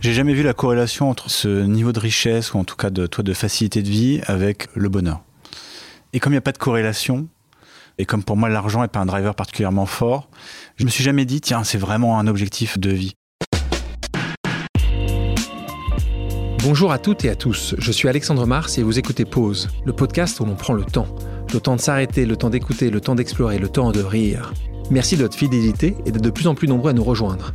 J'ai jamais vu la corrélation entre ce niveau de richesse, ou en tout cas de, toi, de facilité de vie, avec le bonheur. Et comme il n'y a pas de corrélation, et comme pour moi l'argent n'est pas un driver particulièrement fort, je me suis jamais dit, tiens, c'est vraiment un objectif de vie. Bonjour à toutes et à tous, je suis Alexandre Mars et vous écoutez Pause, le podcast où l'on prend le temps. Le temps de s'arrêter, le temps d'écouter, le temps d'explorer, le temps de rire. Merci de votre fidélité et d'être de plus en plus nombreux à nous rejoindre.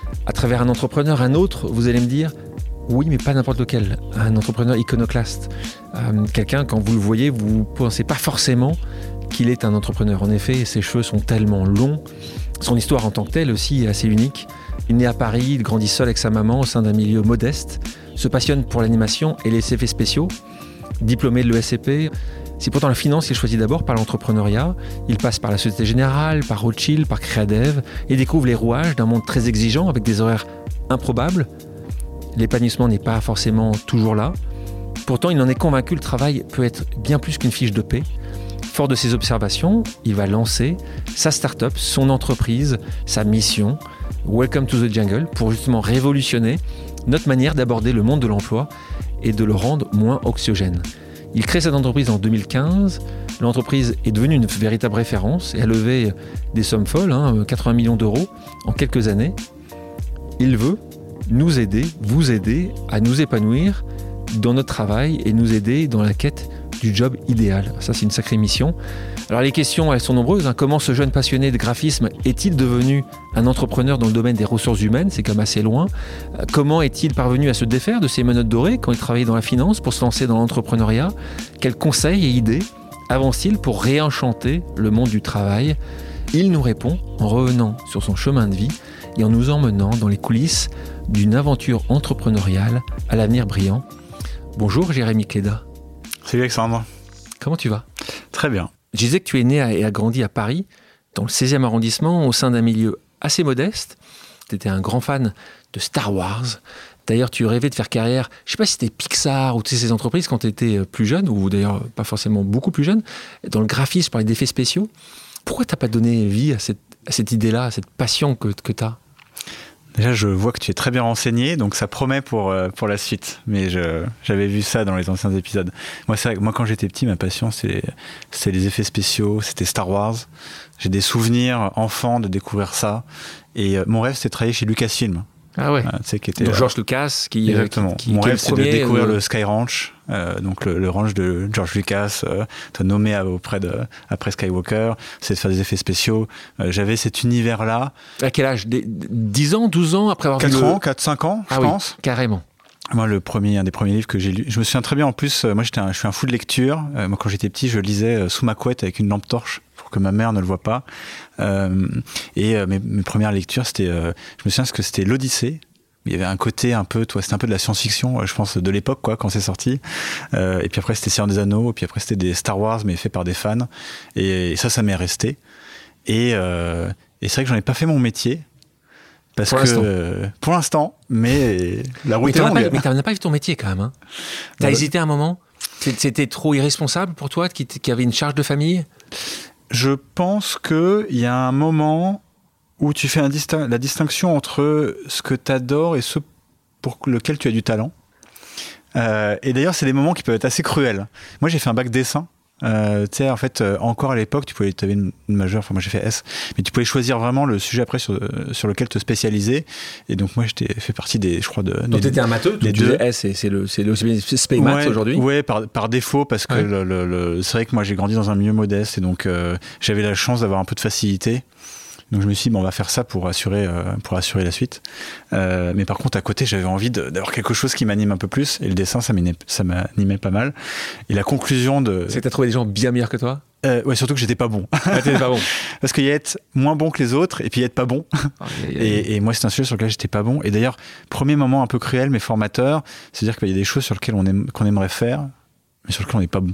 à travers un entrepreneur, un autre, vous allez me dire, oui, mais pas n'importe lequel. Un entrepreneur iconoclaste. Euh, quelqu'un, quand vous le voyez, vous ne pensez pas forcément qu'il est un entrepreneur. En effet, ses cheveux sont tellement longs. Son histoire en tant que telle aussi est assez unique. Il naît à Paris, il grandit seul avec sa maman au sein d'un milieu modeste, se passionne pour l'animation et les effets spéciaux. Diplômé de l'ESCP, c'est pourtant la finance qu'il choisit d'abord par l'entrepreneuriat. Il passe par la Société Générale, par Rothschild, par Creadev et découvre les rouages d'un monde très exigeant avec des horaires improbables. L'épanouissement n'est pas forcément toujours là. Pourtant, il en est convaincu, le travail peut être bien plus qu'une fiche de paix. Fort de ses observations, il va lancer sa start-up, son entreprise, sa mission, Welcome to the Jungle, pour justement révolutionner notre manière d'aborder le monde de l'emploi et de le rendre moins oxygène. Il crée cette entreprise en 2015. L'entreprise est devenue une véritable référence et a levé des sommes folles, 80 hein, millions d'euros en quelques années. Il veut nous aider, vous aider à nous épanouir dans notre travail et nous aider dans la quête du job idéal. Ça, c'est une sacrée mission. Alors les questions, elles sont nombreuses. Hein. Comment ce jeune passionné de graphisme est-il devenu un entrepreneur dans le domaine des ressources humaines? C'est comme assez loin. Euh, comment est-il parvenu à se défaire de ses menottes dorées quand il travaillait dans la finance pour se lancer dans l'entrepreneuriat? Quels conseils et idées avance-t-il pour réenchanter le monde du travail? Il nous répond en revenant sur son chemin de vie et en nous emmenant dans les coulisses d'une aventure entrepreneuriale à l'avenir brillant. Bonjour Jérémy Cléda. Salut Alexandre. Comment tu vas? Très bien. Je disais que tu es né et as grandi à Paris, dans le 16e arrondissement, au sein d'un milieu assez modeste. Tu étais un grand fan de Star Wars. D'ailleurs, tu rêvais de faire carrière, je sais pas si c'était Pixar ou ces entreprises quand tu étais euh, plus jeune, ou d'ailleurs pas forcément beaucoup plus jeune, dans le graphisme, par les effets spéciaux. Pourquoi tu n'as pas donné vie à cette, idée-là, à cette passion que, que tu as Déjà, je vois que tu es très bien renseigné, donc ça promet pour, euh, pour la suite. Mais j'avais vu ça dans les anciens épisodes. Moi, moi, quand j'étais petit, ma passion, c'est les effets spéciaux, c'était Star Wars. J'ai des souvenirs enfants de découvrir ça. Et euh, mon rêve, c'était de travailler chez Lucasfilm. Ah ouais. Euh, qui était, donc George Lucas qui. Exactement. Qui, Mon rêve, c'est de découvrir le Sky Ranch, euh, donc le, ranch de George Lucas, euh, nommé auprès de après Skywalker, c'est de faire des effets spéciaux. Euh, j'avais cet univers-là. À quel âge? 10 ans, 12 ans après avoir 4 vu ans, 4, 5 ans, je ah pense. carrément. Moi, le premier, un des premiers livres que j'ai lu, je me souviens très bien. En plus, moi, j'étais, je suis un fou de lecture. moi, quand j'étais petit, je lisais sous ma couette avec une lampe torche que ma mère ne le voit pas. et mes, mes, premières lectures, c'était, je me souviens que c'était l'Odyssée il y avait un côté un peu, toi, c'était un peu de la science-fiction, je pense, de l'époque, quoi, quand c'est sorti. Euh, et puis après, c'était Seigneur des Anneaux, et puis après, c'était des Star Wars, mais fait par des fans. Et, ça, ça m'est resté. Et, euh, et c'est vrai que j'en ai pas fait mon métier. Parce pour que, euh, pour l'instant, mais la route est longue. Pas, mais t'as pas vu ton métier quand même. Hein. T'as bah, hésité un moment? C'était trop irresponsable pour toi qui, qui avait une charge de famille? Je pense qu'il y a un moment où tu fais la distinction entre ce que tu adores et ce pour lequel tu as du talent. Euh, et d'ailleurs, c'est des moments qui peuvent être assez cruels. Moi, j'ai fait un bac dessin Euh, tu sais, en fait, euh, encore à l'époque, tu pouvais, avais une, une majeure, enfin moi j'ai fait S, mais tu pouvais choisir vraiment le sujet après sur, sur lequel te spécialiser. Et donc moi, j'étais fait partie des, je crois, de. Donc t'étais un matheux, les deux. S, c'est le, c'est le ouais, aujourd'hui. Ouais, par, par défaut, parce que Ouais. le, le- le- c'est vrai que moi j'ai grandi dans un milieu modeste et donc euh, j'avais la chance d'avoir un peu de facilité. Donc je me suis dit, bon, on va faire ça pour assurer, euh, pour assurer la suite. Euh, mais par contre, à côté, j'avais envie d'avoir quelque chose qui m'anime un peu plus. Et le dessin, ça m'animait pas mal. Et la conclusion de. C'est que t'as trouvé des gens bien meilleurs que toi? Euh, ouais, surtout que j'étais pas bon. Ah, pas bon. Parce qu'il y a être moins bon que les autres et puis y être pas bon. Et, et moi, c'est un sujet sur lequel j'étais pas bon. Et d'ailleurs, premier moment un peu cruel, mais formateur, c'est-à-dire qu'il y a des choses sur lesquelles on aime, qu'on aimerait faire, mais sur lesquelles on n'est pas bon.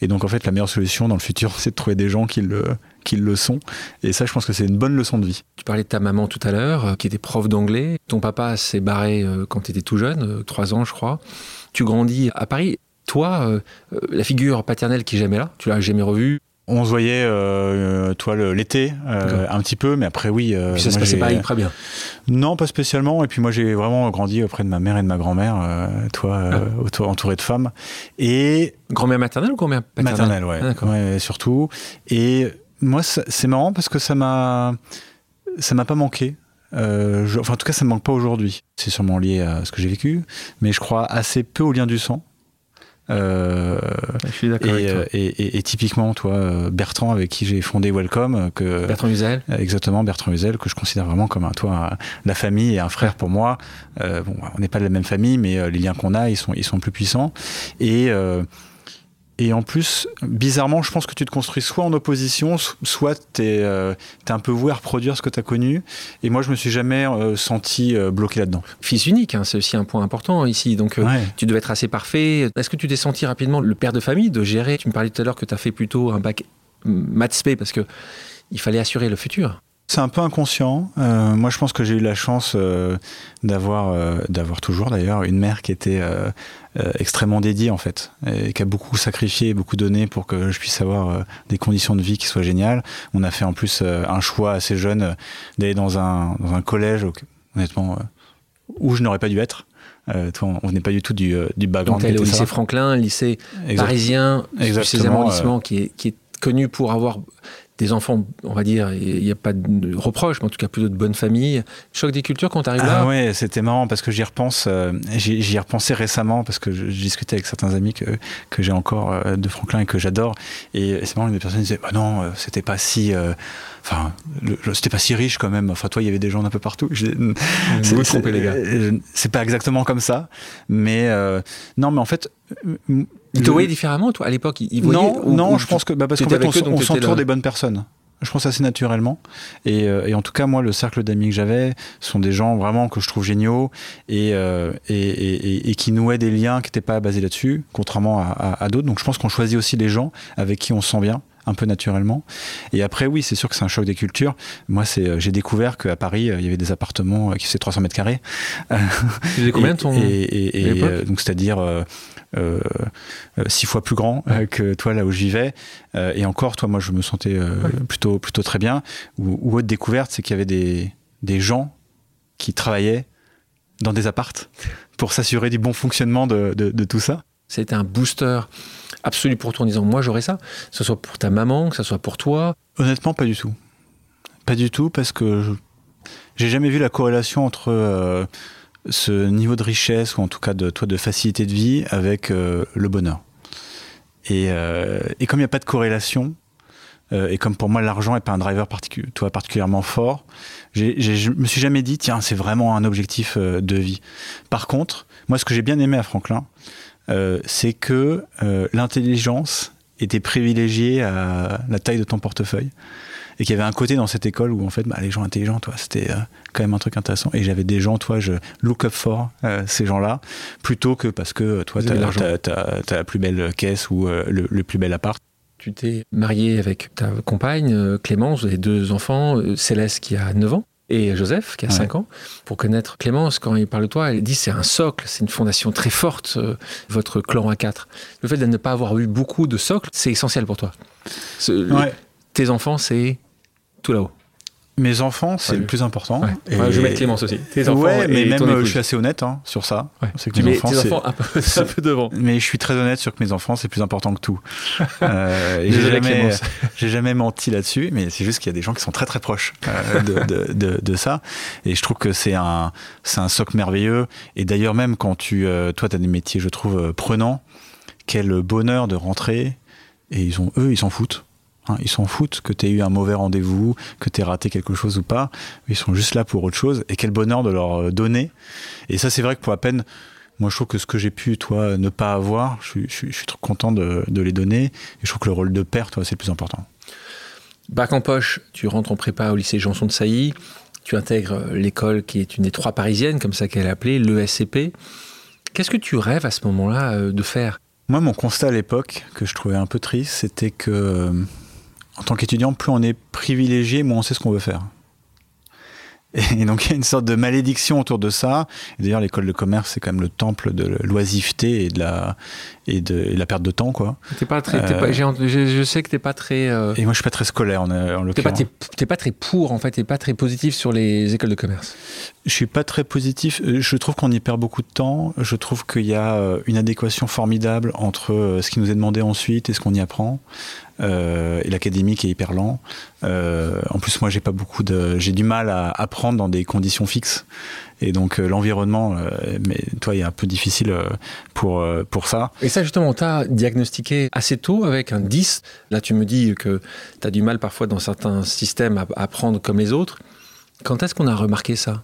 Et donc, en fait, la meilleure solution dans le futur, c'est de trouver des gens qui le, qui le sont. Et ça, je pense que c'est une bonne leçon de vie. Tu parlais de ta maman tout à l'heure, euh, qui était prof d'anglais. Ton papa s'est barré euh, quand tu étais tout jeune, euh, trois ans, je crois. Tu grandis à Paris. Toi, la figure paternelle qui est jamais là, tu l'as jamais revue. On se voyait, euh, toi, le- l'été, euh, un petit peu, mais après, oui. euh, Puis ça se passait pas hyper bien. Non, pas spécialement. Et puis moi, j'ai vraiment grandi auprès de ma mère et de ma grand-mère, euh, toi, euh, autour- entouré de femmes. Et Grand-mère maternelle ou grand-mère paternelle? Maternelle, ouais. Ah. Ouais, surtout. Et moi, c'est marrant parce que ça m'a, ça m'a pas manqué. Euh, je- enfin, en tout cas, ça me manque pas aujourd'hui. C'est sûrement lié à ce que j'ai vécu, mais je crois assez peu au lien du sang. Euh, Je suis et, d'accord toi. euh, et- et- et typiquement, toi, euh, Bertrand, avec qui j'ai fondé Welcome, euh, que Bertrand Huzel euh, Exactement, Bertrand Huzel, que je considère vraiment comme un, toi, un- la famille et un frère pour moi. Euh, bon, on n'est pas de la même famille, mais les liens qu'on a, ils sont, ils sont plus puissants. Et, euh, et en plus, bizarrement, je pense que tu te construis soit en opposition, so- soit tu es, un peu voué à reproduire ce que tu as connu. Et moi, je me suis jamais euh, senti euh, bloqué là-dedans. Fils unique, hein, c'est aussi un point important ici. Donc, euh, Ouais. tu devais être assez parfait. Est-ce que tu t'es senti rapidement le père de famille, de gérer? Tu me parlais tout à l'heure que tu as fait plutôt un bac maths spé parce que il fallait assurer le futur. C'est un peu inconscient. Euh, moi, je pense que j'ai eu la chance euh, d'avoir, euh, d'avoir toujours d'ailleurs une mère qui était extrêmement dédiée en fait, et qui a beaucoup sacrifié, beaucoup donné pour que je puisse avoir des conditions de vie qui soient géniales. On a fait en plus un choix assez jeune d'aller dans un, dans un collège, honnêtement, où je n'aurais pas dû être. Euh, toi, on venait pas du tout du, du Donc, background. qui au lycée ça. Franklin, lycée Exact- parisien, Exactement, 16e arrondissement, qui, est, qui est connu pour avoir des enfants, on va dire, il n'y a pas de reproche, mais en tout cas plutôt de bonnes familles. Choc des cultures quand tu arrives là Ah ouais, c'était marrant parce que j'y repense, euh, j'y j'y ai repensé récemment parce que je, discutais avec certains amis que, que j'ai encore euh, de Franklin et que j'adore. Et c'est marrant, des personnes disaient, bah non, euh, c'était pas si, euh, enfin, c'était pas si riche quand même. Enfin, toi, il y avait des gens d'un peu partout. Vous trompez, les gars. C'est pas exactement comme ça, mais euh, non, mais en fait. Ils te voyaient différemment, toi, à l'époque ils voyaient, non, ou- non, ou je pense que bah, parce qu'en fait, on, s'entoure des bonnes personnes. Je pense assez naturellement. Et, euh, et en tout cas, moi, le cercle d'amis que j'avais sont des gens vraiment que je trouve géniaux et, euh, et, et- qui nouaient des liens qui n'étaient pas basés là-dessus, contrairement à, à- à d'autres. Donc je pense qu'on choisit aussi les gens avec qui on se sent bien un peu naturellement. Et après, oui, c'est sûr que c'est un choc des cultures. Moi, c'est, euh, j'ai découvert qu'à Paris, euh, il y avait des appartements qui faisaient 300 mètres carrés. Tu faisais combien ton. Et, et- et- euh, donc c'est-à-dire euh, euh, six fois plus grand euh, que toi là où je vivais. Euh, et encore, toi, moi, je me sentais euh, plutôt plutôt très bien. Ou, ou autre découverte, c'est qu'il y avait des des gens qui travaillaient dans des appartes pour s'assurer du bon fonctionnement de, de, de tout ça. C'était un booster absolu pour toi en disant moi j'aurais ça, que ce soit pour ta maman, que ce soit pour toi. Honnêtement, pas du tout. Pas du tout, parce que je- j'ai jamais vu la corrélation entre euh, ce niveau de richesse, ou en tout cas de, toi, de facilité de vie, avec euh, le bonheur. Et, euh, et comme il n'y a pas de corrélation, euh, et comme pour moi l'argent n'est pas un driver particu- toi, particulièrement fort, j'ai- j'ai- je me suis jamais dit, tiens, c'est vraiment un objectif de vie. Par contre, moi, ce que j'ai bien aimé à Franklin, c'est que l'intelligence était privilégiée à la taille de ton portefeuille. Et qu'il y avait un côté dans cette école où, en fait, bah, les gens intelligents, toi, c'était euh, quand même un truc intéressant. Et j'avais des gens, toi, je look up for euh, ces gens-là, plutôt que parce que, euh, toi, de l'argent. t'as as, la plus belle caisse ou euh, le, le plus bel appart. Tu t'es marié avec ta compagne Clémence, vous avez deux enfants, Céleste qui a 9 ans et Joseph qui a Ouais. 5 ans. Pour connaître Clémence, quand il parle de toi, elle dit c'est un socle, c'est une fondation très forte, euh, votre clan A4. Le fait de ne pas avoir eu beaucoup de socles, c'est essentiel pour toi. Ce- le- Ouais. Tes enfants, c'est tout là-haut. Mes enfants, c'est Ouais. le plus important. Ouais. Et- Ouais, je vais mettre Clémence aussi. Tes enfants ouais, mais et même ton euh, je suis assez honnête hein, sur ça. Ouais. C'est que mes enfants, tes enfants un peu, un peu devant. Mais je suis très honnête sur que mes enfants, c'est plus important que tout. Euh, j'ai jamais, Clémence. j'ai jamais menti là-dessus, mais c'est juste qu'il y a des gens qui sont très très proches euh, de, de, de, de ça. Et je trouve que c'est un, c'est un socle merveilleux. Et d'ailleurs, même quand tu, euh, toi, tu as des métiers, je trouve, euh, prenants, quel bonheur de rentrer. Et ils ont, eux, ils s'en foutent. Hein, ils s'en foutent que tu aies eu un mauvais rendez-vous, que tu aies raté quelque chose ou pas. Ils sont juste là pour autre chose. Et quel bonheur de leur euh, donner. Et ça, c'est vrai que pour la peine, moi, je trouve que ce que j'ai pu, toi, ne pas avoir, je suis, je suis, je suis trop content de, de les donner. Et je trouve que le rôle de père, toi, c'est le plus important. Bac en poche, tu rentres en prépa au lycée Janson de Sailly, tu intègres l'école qui est une des trois parisiennes, comme ça qu'elle est appelée, l'ESCP. Qu'est-ce que tu rêves à ce moment-là euh, de faire? Moi, mon constat à l'époque, que je trouvais un peu triste, c'était que, euh, en tant qu'étudiant, plus on est privilégié, moins on sait ce qu'on veut faire. Et donc, il y a une sorte de malédiction autour de ça. D'ailleurs, l'école de commerce, c'est quand même le temple de l'oisiveté et de la, et de, et de la perte de temps, quoi. T'es pas très, Euh, pas- je, je sais que t'es pas très, euh, Et moi, je suis pas très scolaire, en, en t'es pas, l'occurrence. t'es, t'es pas très pour en fait, t'es pas très positif sur les écoles de commerce. Je suis pas très positif. Euh, Je trouve qu'on y perd beaucoup de temps. Je trouve qu'il y a euh, une adéquation formidable entre euh, ce qui nous est demandé ensuite et ce qu'on y apprend. Euh, et l'académique est hyper lent. Euh, en plus, moi, j'ai pas beaucoup de, j'ai du mal à apprendre dans des conditions fixes. Et donc euh, l'environnement, euh, mais toi, il est un peu difficile pour pour ça. Et ça justement, t'as diagnostiqué assez tôt avec un 10. Là, tu me dis que t'as du mal parfois dans certains systèmes à apprendre comme les autres. Quand est-ce qu'on a remarqué ça?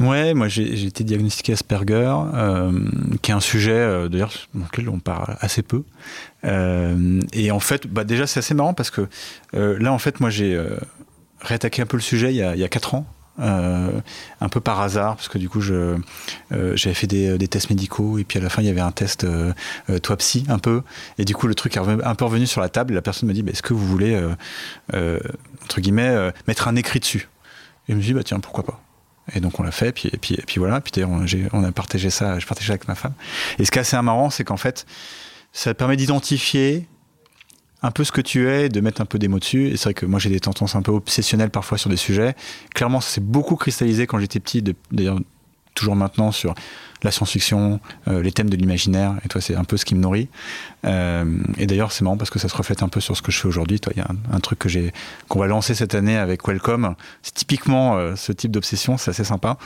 Ouais, moi j'ai été diagnostiqué Asperger, euh, qui est un sujet euh, d'ailleurs lequel on parle assez peu. Euh, et en fait, bah déjà c'est assez marrant parce que euh, là en fait moi j'ai euh, réattaqué un peu le sujet il y a, il y a 4 ans. un peu par hasard parce que du coup je j'avais fait des, tests médicaux et puis à la fin il y avait un test toi psy un peu et du coup le truc est un peu revenu sur la table et la personne me dit bah, est-ce que vous voulez entre guillemets mettre un écrit dessus? Et je me suis dit bah tiens pourquoi pas? Et donc on l'a fait, puis, puis, et puis voilà. Puis d'ailleurs, on, a partagé ça, je partageais avec ma femme. Et ce qui est assez marrant, c'est qu'en fait, ça permet d'identifier un peu ce que tu es, de mettre un peu des mots dessus. Et c'est vrai que moi, j'ai des tendances un peu obsessionnelles parfois sur des sujets. Clairement, ça s'est beaucoup cristallisé quand j'étais petit, d'ailleurs, toujours maintenant sur la science-fiction, euh, les thèmes de l'imaginaire. Et toi, c'est un peu ce qui me nourrit. Euh, et d'ailleurs, c'est marrant parce que ça se reflète un peu sur ce que je fais aujourd'hui. Toi, il y a un, truc que j'ai, qu'on va lancer cette année avec Welcome. C'est typiquement euh, ce type d'obsession. C'est assez sympa.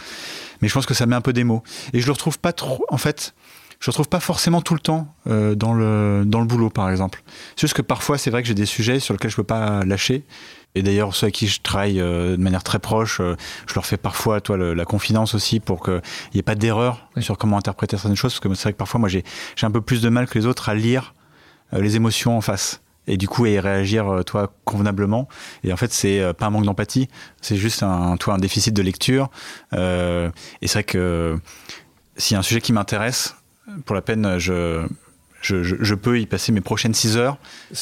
Mais je pense que ça met un peu des mots. Et je le retrouve pas trop, en fait, je le retrouve pas forcément tout le temps euh, dans, le, dans le boulot, par exemple. C'est juste que parfois, c'est vrai que j'ai des sujets sur lesquels je peux pas lâcher. Et d'ailleurs, ceux avec qui je travaille euh, de manière très proche, euh, je leur fais parfois, toi, le- la confidence aussi pour qu'il n'y ait pas d'erreur Oui. sur comment interpréter certaines choses. Parce que c'est vrai que parfois, moi, j'ai un peu plus de mal que les autres à lire euh, les émotions en face. Et du coup, à y réagir, toi, convenablement. Et en fait, c'est pas un manque d'empathie, c'est juste un, toi, un déficit de lecture. Et c'est vrai que s'il y a un sujet qui m'intéresse, pour la peine, je, je, je, je peux y passer mes prochaines 6 heures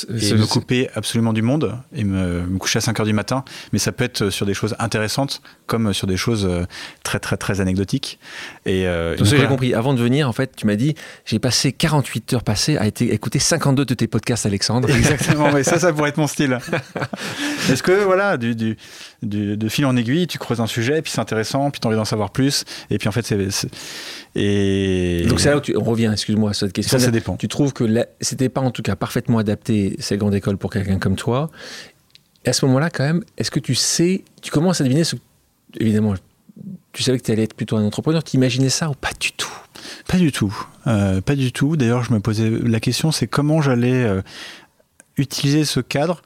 et me couper absolument du monde et me, me coucher à 5 heures du matin. Mais ça peut être sur des choses intéressantes comme sur des choses euh, très, très, très anecdotiques. Et, euh, donc, ce que j'ai compris, avant de venir, en fait, tu m'as dit, j'ai passé 48 heures passées à été- écouter 52 de tes podcasts, Alexandre. Exactement, mais ça, ça pourrait être mon style. Est-ce que, voilà, du, du, du- de fil en aiguille, tu creuses un sujet, puis c'est intéressant, puis tu as envie d'en savoir plus, et puis en fait, c'est. Et. Donc c'est là où tu, on revient, excuse-moi, à cette question. Ça, ça dépend. Tu trouves que la- c'était pas en tout cas parfaitement adapté cette grande école pour quelqu'un comme toi. À ce moment-là, quand même, est-ce que tu sais, tu commences à deviner ce évidemment, tu savais que tu allais être plutôt un entrepreneur, tu imaginais ça ou pas du tout? Pas du tout. Euh, pas du tout. D'ailleurs, je me posais la question, c'est comment j'allais euh, utiliser ce cadre.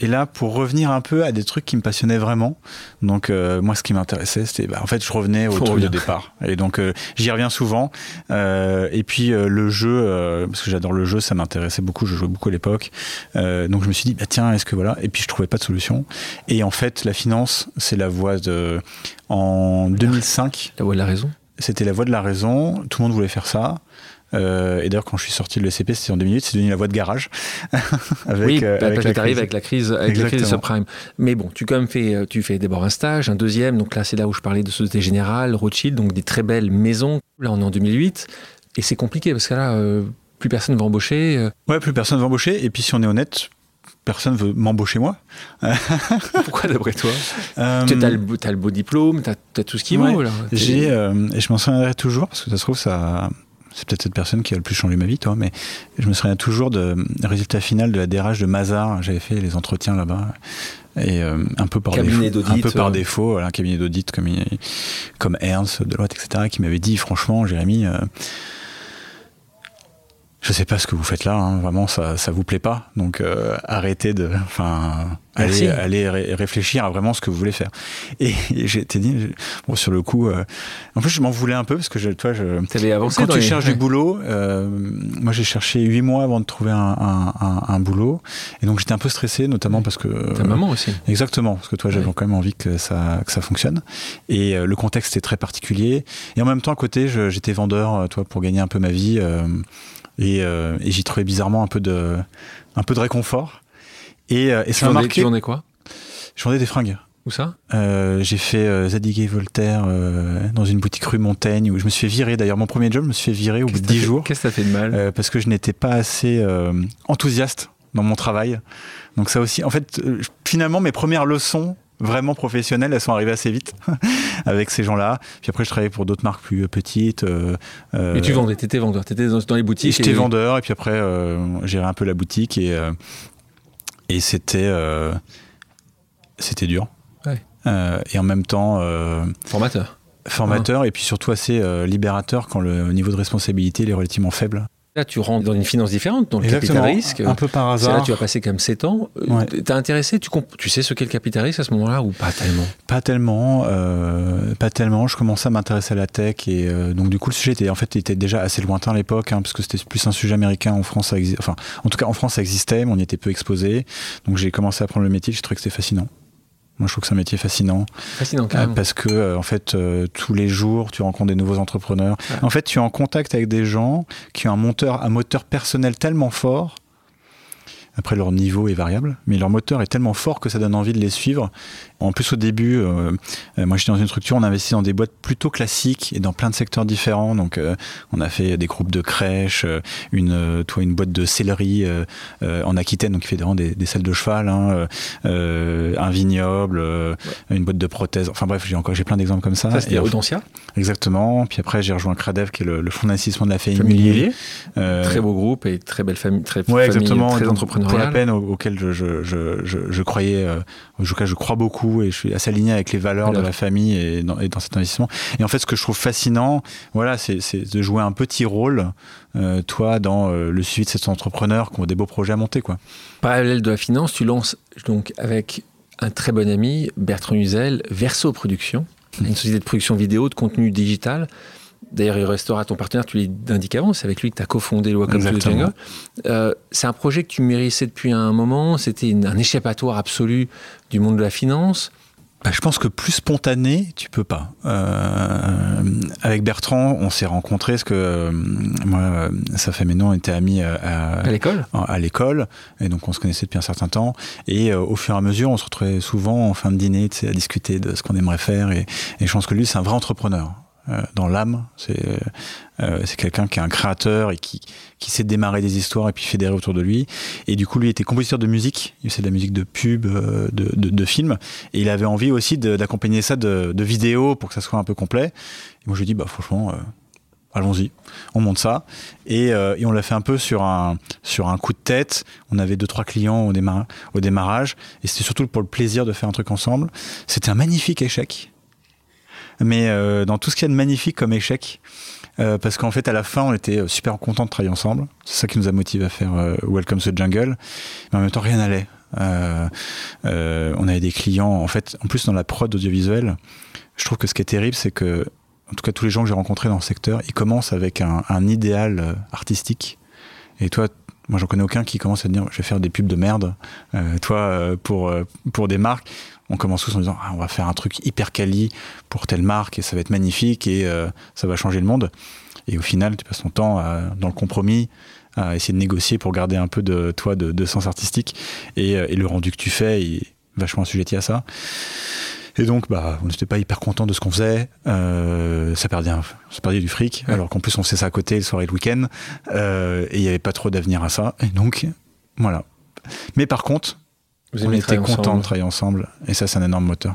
Et là, pour revenir un peu à des trucs qui me passionnaient vraiment. Donc, euh, moi, ce qui m'intéressait, c'était, bah, en fait, je revenais au truc de départ. Et donc, euh, j'y reviens souvent. Euh, et puis, euh, le jeu, euh, parce que j'adore le jeu, ça m'intéressait beaucoup. Je jouais beaucoup à l'époque. Euh, donc, je me suis dit, bah, tiens, est-ce que voilà? Et puis, je trouvais pas de solution. Et en fait, la finance, c'est la voie de. En 2005, La voix de la raison. c'était la voie de la raison. Tout le monde voulait faire ça. Euh, et d'ailleurs, quand je suis sorti de l'ECP, c'était en deux minutes, c'est devenu la voie de garage. avec, oui, euh, parce avec que la arrives crise. avec la crise, avec la crise des Exactement. subprimes. Mais bon, tu quand même fais, euh, tu fais d'abord un stage, un deuxième. Donc là, c'est là où je parlais de Société Générale, Rothschild, donc des très belles maisons. Là, on est en 2008 et c'est compliqué parce que là, euh, plus personne ne va embaucher. Ouais, plus personne va embaucher. Et puis, si on est honnête, personne veut m'embaucher moi. Pourquoi d'après toi? Euh, Tu as, le beau diplôme, tu as, tout ce qu'il vaut. J'ai, euh, et je m'en souviendrai toujours, parce que ça se trouve, ça, c'est peut-être cette personne qui a le plus changé ma vie, toi, mais je me souviens toujours du résultat final de la DRH de Mazar. J'avais fait les entretiens là-bas. Et euh, un peu par défaut, un peu par défaut, un cabinet d'audit comme, comme Ernst, Deloitte, etc., qui m'avait dit franchement, Jérémy, je sais pas ce que vous faites là, hein, vraiment ça ça vous plaît pas, donc euh, arrêtez de, enfin allez, allez réfléchir à vraiment ce que vous voulez faire. Et, j'ai été dit, bon sur le coup, euh, en plus je m'en voulais un peu parce que je, toi je, avancé quand tu cherches du boulot, euh, moi j'ai cherché huit mois avant de trouver un, un, un, boulot, et donc j'étais un peu stressé, notamment parce que ta maman aussi. Exactement, parce que toi j'avais quand même envie que ça que ça fonctionne, et le contexte est très particulier, et en même temps à côté j'étais vendeur, toi pour gagner un peu ma vie. Euh, et, j'y trouvais bizarrement un peu de, un peu de réconfort. Et, euh, et ça m'a marqué. Tu vendais quoi? Je vendais des fringues. Où ça? Euh, J'ai fait euh, Zadig et Voltaire dans une boutique rue Montaigne où je me suis fait virer. D'ailleurs, mon premier job, je me suis fait virer au bout de 10 jours. Qu'est-ce que ça fait de mal? Parce que je n'étais pas assez enthousiaste dans mon travail. Donc ça aussi, en fait, finalement, mes premières leçons vraiment professionnelles, elles sont arrivées assez vite avec ces gens-là. Puis après, je travaillais pour d'autres marques plus petites. Euh, Mais tu vendais, t'étais vendeur, t'étais dans, dans les boutiques. J'étais vendeur, et puis après, euh, gérais un peu la boutique et, euh, et c'était euh, c'était dur. Ouais. et en même temps. formateur. Formateur, et puis surtout assez libérateur quand le niveau de responsabilité est relativement faible. Là, tu rentres dans une finance différente, dans le capital risque. Un peu par hasard. là, tu vas passer comme 7 ans. tu T'es intéressé tu, tu sais ce qu'est le capital risque à ce moment-là ou pas tellement? Pas tellement. Euh, pas tellement. Je commençais à m'intéresser à la tech et euh, donc du coup le sujet était en fait était déjà assez lointain à l'époque hein, parce que c'était plus un sujet américain en France. Ça enfin, en tout cas en France ça existait, mais on y était peu exposé. Donc j'ai commencé à apprendre le métier. Je trouvais que c'était fascinant. Moi, je trouve que c'est un métier fascinant. Fascinant, même. parce que, euh, en fait, euh, tous les jours, tu rencontres des nouveaux entrepreneurs. En fait, tu es en contact avec des gens qui ont un moteur, un moteur personnel tellement fort après, leur niveau est variable, mais leur moteur est tellement fort que ça donne envie de les suivre. En plus, au début, euh, euh, moi j'étais dans une structure, on investit dans des boîtes plutôt classiques et dans plein de secteurs différents. Donc, euh, on a fait des groupes de crèches, une, toi, une boîte de céleri en Aquitaine, donc qui fait vraiment des, des selles de cheval, hein, un vignoble, une boîte de prothèses. Enfin bref, j'ai encore j'ai plein d'exemples comme ça. Ça, c'était Audencia Exactement. Puis après, j'ai rejoint Cradev, qui est le, fonds d'investissement de la famille très beau groupe et très belle famille, très, ouais, famille, exactement. très entrepreneuriale pour la peine auquel je, je, je, je, croyais, euh, en tout cas je crois beaucoup et je suis assez aligné avec les valeurs de la famille et dans, et dans, cet investissement. Et en fait, ce que je trouve fascinant, voilà, c'est de jouer un petit rôle, euh, toi, dans euh, le suivi de ces entrepreneurs qui ont des beaux projets à monter. Quoi. Parallèle de la finance, tu lances donc avec un très bon ami, Bertrand Huzel, Verso Productions, une société de production vidéo, de contenu digital. D'ailleurs, il restera ton partenaire, tu l'indiques avant, c'est avec lui que tu as cofondé le Welcome to Jungle. Euh, c'est un projet que tu mérissais depuis un moment, c'était un échappatoire absolu du monde de la finance. Bah, je pense que plus spontané, tu peux pas. Euh, avec Bertrand, on s'est rencontrés parce que euh, moi, ça fait maintenant, on était amis à, à l'école. À l'école, et donc on se connaissait depuis un certain temps. Et au fur et à mesure, on se retrouvait souvent en fin de dîner, à discuter de ce qu'on aimerait faire. Et, et je pense que lui, c'est un vrai entrepreneur. Euh, dans l'âme. C'est euh, c'est quelqu'un qui est un créateur et qui, qui sait démarrer des histoires et puis fédérer autour de lui. Et du coup, lui était compositeur de musique. Il faisait de la musique de pub, euh, de, de, films. Et il avait envie aussi d'accompagner ça de, de vidéos pour que ça soit un peu complet. Et moi, je lui dit, bah, franchement, allons-y, on monte ça. Et, et on l'a fait un peu sur un, sur un coup de tête. On avait deux, trois clients au, au démarrage. Et c'était surtout pour le plaisir de faire un truc ensemble. C'était un magnifique échec mais euh, dans tout ce qu'il y a de magnifique comme échec. Euh, parce qu'en fait, à la fin, on était euh, super contents de travailler ensemble. C'est ça qui nous a motivé à faire Welcome to the Jungle. Mais en même temps, rien n'allait. on avait des clients, en fait, en plus dans la prod audiovisuelle, je trouve que ce qui est terrible, c'est que, en tout cas, tous les gens que j'ai rencontrés dans le secteur, ils commencent avec un, un idéal artistique. Et toi, moi, j'en connais aucun qui commence à dire, je vais faire des pubs de merde. toi, pour pour des marques, on commence tous en disant ah, on va faire un truc hyper quali pour telle marque et ça va être magnifique et euh, ça va changer le monde. Et au final, tu passes ton temps dans le compromis à essayer de négocier pour garder un peu de toi de, sens artistique et, euh, et, le rendu que tu fais est vachement assujetti à ça. Et donc, bah, on n'était pas hyper content de ce qu'on faisait. Euh, ça perdait, ça perdait du fric, alors qu'en plus on faisait ça à côté le soir et le week-end, et il n'y avait pas trop d'avenir à ça. Et donc, voilà, Mais par contre, Vous on était ensemble. de travailler ensemble, et ça, c'est un énorme moteur.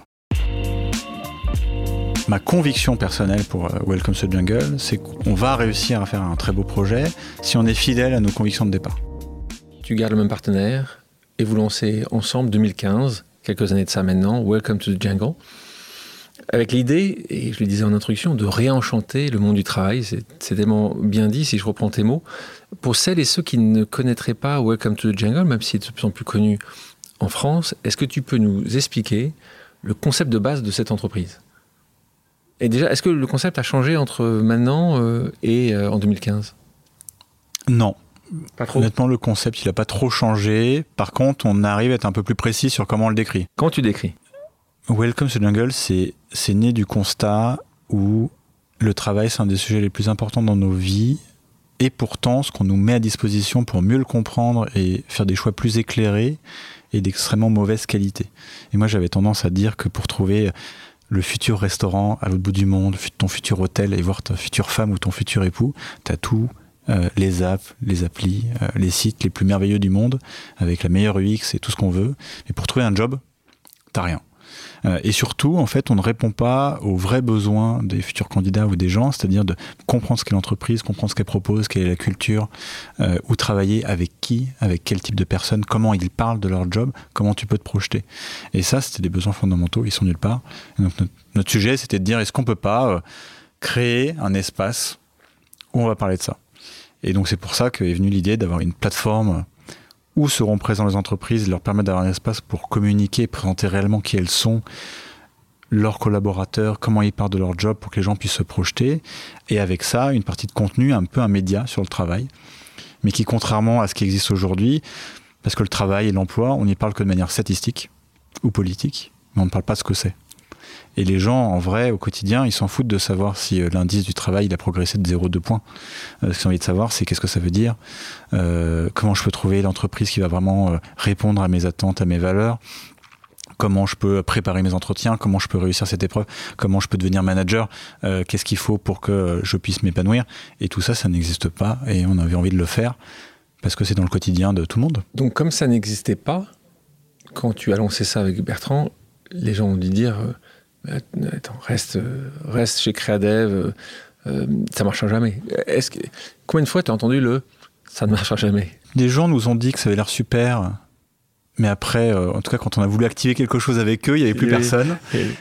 Ma conviction personnelle pour euh, Welcome to the Jungle, c'est qu'on va réussir à faire un très beau projet si on est fidèle à nos convictions de départ. Tu gardes le même partenaire et vous lancez ensemble 2015, quelques années de ça maintenant, Welcome to the Jungle. Avec l'idée, et je le disais en introduction, de réenchanter le monde du travail. C'est tellement bien dit, si je reprends tes mots. Pour celles et ceux qui ne connaîtraient pas Welcome to the Jungle, même s'il est de plus en plus connu en France, est-ce que tu peux nous expliquer le concept de base de cette entreprise? Et déjà, est-ce que le concept a changé entre maintenant euh, et euh, en 2015 Non, Pas trop. honnêtement, le concept, il n'a pas trop changé. Par contre, on arrive à être un peu plus précis sur comment on le décrit. Comment tu décris Welcome to Jungle, c'est c'est né du constat où le travail, c'est un des sujets les plus importants dans nos vies. Et pourtant, ce qu'on nous met à disposition pour mieux le comprendre et faire des choix plus éclairés est d'extrêmement mauvaise qualité. Et moi, j'avais tendance à dire que pour trouver le futur restaurant à l'autre bout du monde, ton futur hôtel et voir ta future femme ou ton futur époux, t'as tout, euh, les apps, les applis, euh, les sites les plus merveilleux du monde, avec la meilleure UX et tout ce qu'on veut. Mais pour trouver un job, t'as rien. Euh, et surtout, en fait, on ne répond pas aux vrais besoins des futurs candidats ou des gens, c'est-à-dire de comprendre ce qu'est l'entreprise, comprendre ce qu'elle propose, quelle est la culture, euh, où travailler, avec qui, avec quel type de personnes, comment ils parlent de leur job, comment tu peux te projeter. Et ça, c'était des besoins fondamentaux, ils sont nulle part. Donc, notre, notre sujet, c'était de dire, est-ce qu'on peut pas euh, créer un espace où on va parler de ça? Et donc, c'est pour ça qu'est venue l'idée d'avoir une plateforme où seront présents les entreprises, leur permettre d'avoir un espace pour communiquer, présenter réellement qui elles sont, leurs collaborateurs, comment ils partent de leur job pour que les gens puissent se projeter. Et avec ça, une partie de contenu, un peu un média sur le travail, mais qui, contrairement à ce qui existe aujourd'hui, parce que le travail et l'emploi, on n'y parle que de manière statistique ou politique, mais on ne parle pas de ce que c'est. Et les gens, en vrai, au quotidien, ils s'en foutent de savoir si euh, l'indice du travail il a progressé de 0,2 points. Euh, ce qu'ils ont envie de savoir, c'est qu'est-ce que ça veut dire, euh, comment je peux trouver l'entreprise qui va vraiment répondre à mes attentes, à mes valeurs, comment je peux préparer mes entretiens, comment je peux réussir cette épreuve, comment je peux devenir manager, qu'est-ce qu'il faut pour que je puisse m'épanouir. Et tout ça, ça n'existe pas et on avait envie de le faire parce que c'est dans le quotidien de tout le monde. Donc, comme ça n'existait pas, quand tu as lancé ça avec Bertrand, les gens ont dû dire Attends, reste, euh, reste chez Créadev, euh, euh, ça marchera jamais. Est-ce que, combien de fois tu as entendu le ça ne marchera jamais Des gens nous ont dit que ça avait l'air super, mais après, euh, en tout cas, quand on a voulu activer quelque chose avec eux, il n'y avait plus personne.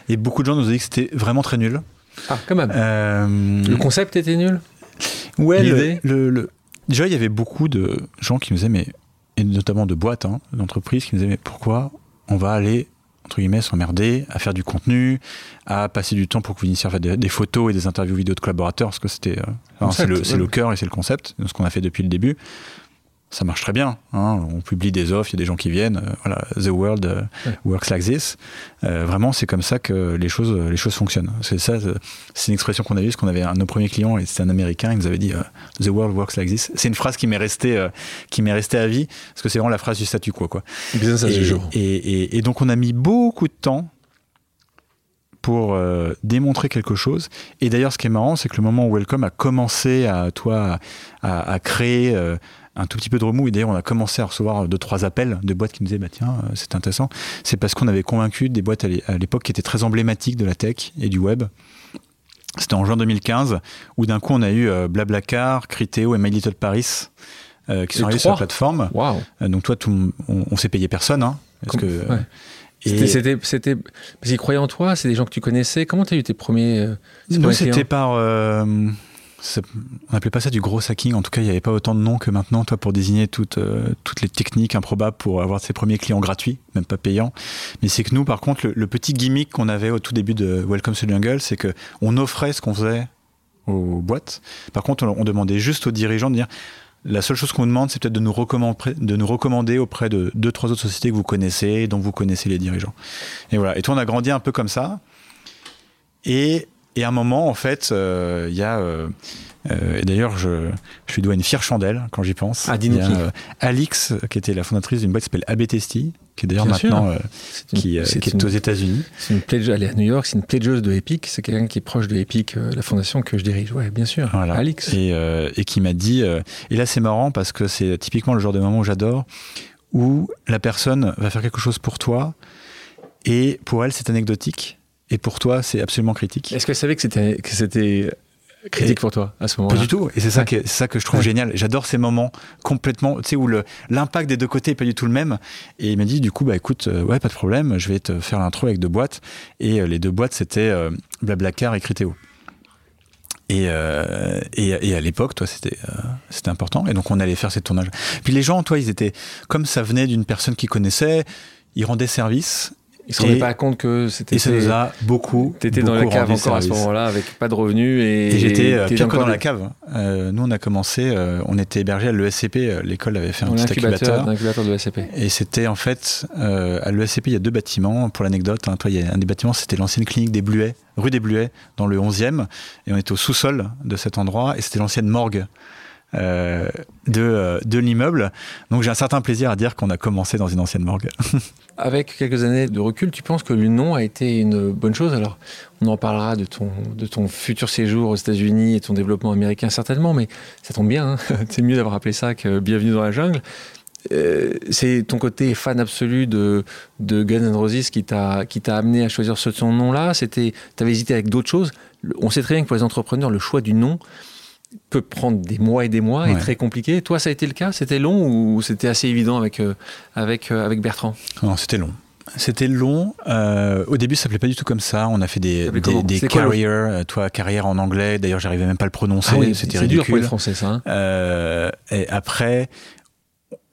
Et beaucoup de gens nous ont dit que c'était vraiment très nul. Ah, quand même. Euh, Le concept était nul? Ouais, le- L'idée? le, le- déjà il y avait beaucoup de gens qui nous disaient, mais, et notamment de boîtes, hein, d'entreprises, qui nous disaient, mais pourquoi on va aller, entre guillemets, s'emmerder à faire du contenu, à passer du temps pour que vous inissiez à faire des, des photos et des interviews vidéo de collaborateurs, parce que c'était, euh, c'est le, ouais. le cœur et c'est le concept, ce qu'on a fait depuis le début. Ça marche très bien. hein, On publie des offres, il y a des gens qui viennent. euh, voilà, the world euh, Ouais. works like this. Euh, vraiment, c'est comme ça que les choses, les choses fonctionnent. C'est ça. C'est une expression qu'on a eue, parce qu'on avait un de nos premiers clients et c'était un Américain. Il nous avait dit The world works like this. C'est une phrase qui m'est restée, qui m'est restée à vie, parce que c'est vraiment la phrase du statu quo, quoi. Business as Et, usual. et- et- et donc on a mis beaucoup de temps pour euh, démontrer quelque chose. Et d'ailleurs, ce qui est marrant, c'est que le moment où Welcome a commencé à toi à, à créer euh, un tout petit peu de remous, et d'ailleurs on a commencé à recevoir deux trois appels de boîtes qui nous disaient bah tiens euh, c'est intéressant, c'est parce qu'on avait convaincu des boîtes à l'é- à l'époque qui étaient très emblématiques de la tech et du web. C'était en juin 2015 où d'un coup on a eu euh, Blablacar, Criteo et My Little Paris euh, qui sont arrivés sur la plateforme. Euh, donc toi, tout, on, on s'est payé personne. Hein, parce Comme- que, ouais. C'était, c'était, parce qu'ils croyaient en toi, c'est des gens que tu connaissais. Comment tu as eu tes premiers. euh, tes nous, premiers c'était par... euh, on appelait pas ça du gros hacking. En tout cas, il n'y avait pas autant de noms que maintenant, toi, pour désigner toutes, euh, toutes les techniques improbables pour avoir ses premiers clients gratuits, même pas payants. Mais c'est que nous, par contre, le, petit gimmick qu'on avait au tout début de Welcome to the Jungle, c'est que on offrait ce qu'on faisait aux boîtes. Par contre, on, on demandait juste aux dirigeants de dire la seule chose qu'on demande, c'est peut-être de nous recommander, de nous recommander auprès de deux, trois autres sociétés que vous connaissez, dont vous connaissez les dirigeants. Et voilà. Et toi, on a grandi un peu comme ça. Et, et à un moment, en fait, euh, il y a. euh, euh, et d'ailleurs, je, je lui dois une fière chandelle quand j'y pense. Ah, Il y a, qui. Alix, qui était la fondatrice d'une boîte qui s'appelle ABTST, qui est d'ailleurs maintenant une- qui, est une- aux États-Unis. C'est une pledge, elle est à New York, c'est une pledgeuse de Epic, c'est quelqu'un qui est proche de Epic, la fondation que je dirige. Ouais, bien sûr. Voilà. Alix. Et, et qui m'a dit. et là, c'est marrant parce que c'est typiquement le genre de moment où j'adore, où la personne va faire quelque chose pour toi et pour elle c'est anecdotique et pour toi c'est absolument critique. Est-ce qu'elle savait que c'était que c'était critique pour toi à ce moment-là? Pas du tout. Et c'est ça, que, ça que je trouve génial. J'adore ces moments complètement, tu sais, où l'impact des deux côtés est pas du tout le même. Et il m'a dit, du coup, bah écoute, euh, ouais, pas de problème, je vais te faire l'intro avec deux boîtes. Et euh, les deux boîtes, c'était euh, Blablacar et Critéo. Et, et, à l'époque, toi, c'était c'était important. Et donc, on allait faire ces tournages. Puis les gens, toi, ils étaient, comme ça venait d'une personne qu'ils connaissaient, ils rendaient service ils se rendaient pas compte que c'était. Et ça nous a beaucoup. T'étais dans la cave encore à ce moment-là avec pas de revenus et. et j'étais euh, pire que dans la cave. Euh, nous, on a commencé, euh, on était hébergé à l'ESCP. L'école avait fait un petit incubateur. incubateur de l'ESCP. Et c'était en fait à l'ESCP, il y a deux bâtiments. Pour l'anecdote, hein, toi, il y a un des bâtiments, c'était l'ancienne clinique des Bluets, rue des Bluets, dans le 11e. Et on était au sous-sol de cet endroit. Et c'était l'ancienne morgue. Euh, de, de l'immeuble. Donc j'ai un certain plaisir à dire qu'on a commencé dans une ancienne morgue. Avec quelques années de recul, tu penses que le nom a été une bonne chose? Alors, on en parlera de ton, de ton futur séjour aux États-Unis et ton développement américain certainement, mais ça tombe bien, hein. c'est mieux d'avoir appelé ça que Bienvenue dans la jungle. Euh, c'est ton côté fan absolu de, de Guns N' Roses qui t'a amené à choisir ce ton nom-là? C'était, avais hésité avec d'autres choses? On sait très bien que pour les entrepreneurs, le choix du nom, peut prendre des mois et des mois et très compliqué. Toi, ça a été le cas? C'était long ou c'était assez évident avec, euh, avec, euh, avec Bertrand? Non, c'était long. C'était long. Euh, au début, ça s'appelait pas du tout comme ça. On a fait des, des, des careers, toi, carrière en anglais. D'ailleurs, j'arrivais même pas à le prononcer. Ah c'était ridicule. dur pour les Français, ça. Hein. et après,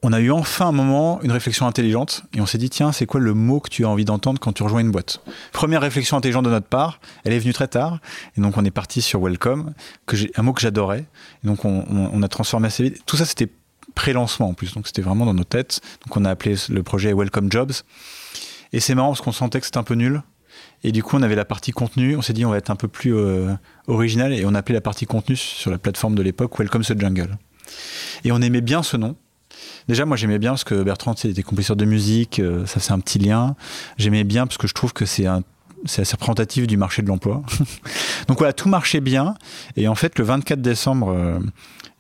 on a eu enfin un moment, une réflexion intelligente, et on s'est dit, tiens, c'est quoi le mot que tu as envie d'entendre quand tu rejoins une boîte? Première réflexion intelligente de notre part, elle est venue très tard, et donc on est parti sur Welcome, que un mot que j'adorais, et donc on, a transformé assez vite. Tout ça, c'était pré-lancement en plus, donc c'était vraiment dans nos têtes. Donc on a appelé le projet Welcome Jobs, et c'est marrant parce qu'on sentait que c'était un peu nul, et du coup on avait la partie contenu, on s'est dit on va être un peu plus euh, original, et on a appelé la partie contenu sur la plateforme de l'époque Welcome the Jungle. Et on aimait bien ce nom, Déjà, moi, j'aimais bien parce que Bertrand, était compositeur de musique, euh, ça c'est un petit lien. J'aimais bien parce que je trouve que c'est un c'est assez représentatif du marché de l'emploi. Donc voilà, tout marchait bien. Et en fait, le 24 décembre, euh,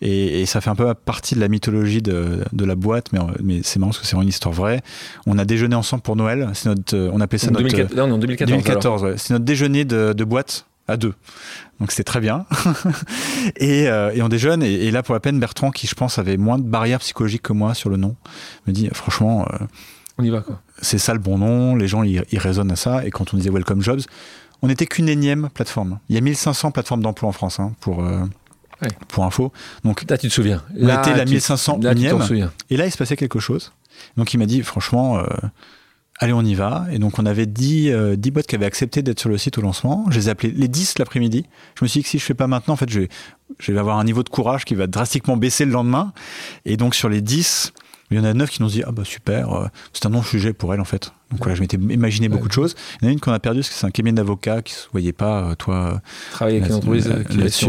et, ça fait un peu partie de la mythologie de, la boîte, mais, mais c'est marrant parce que c'est vraiment une histoire vraie. On a déjeuné ensemble pour Noël. C'est notre, euh, on appelait ça notre. 2014, non, 2014. 2014 C'est notre déjeuner de, de boîte à deux. Donc c'était très bien. et, euh, et, on déjeune. Et, là, pour la peine, Bertrand, qui je pense avait moins de barrières psychologiques que moi sur le nom, me dit franchement. Euh, on y va quoi. C'est ça le bon nom. Les gens, ils, raisonnent à ça. Et quand on disait Welcome Jobs, on n'était qu'une énième plateforme. Il y a 1500 plateformes d'emploi en France hein, pour. Euh, pour info. Donc, là, tu te souviens. Là, on était la 1500 là. Et là, il se passait quelque chose. Donc, il m'a dit, franchement, allez, on y va. Et donc, on avait 10, euh, boîtes qui avaient accepté d'être sur le site au lancement. Je les ai appelés les 10 l'après-midi. Je me suis dit que si je fais pas maintenant, en fait, je vais, je vais avoir un niveau de courage qui va drastiquement baisser le lendemain. Et donc, sur les 10, il y en a 9 qui nous ont dit Ah bah super, euh, c'est un non-sujet pour elle en fait. Donc voilà, je m'étais imaginé beaucoup de choses. Il y en a une qu'on a perdue parce que c'est un cabinet d'avocats qui ne voyait pas, euh, toi. Travailler avec une entreprise là-dessus.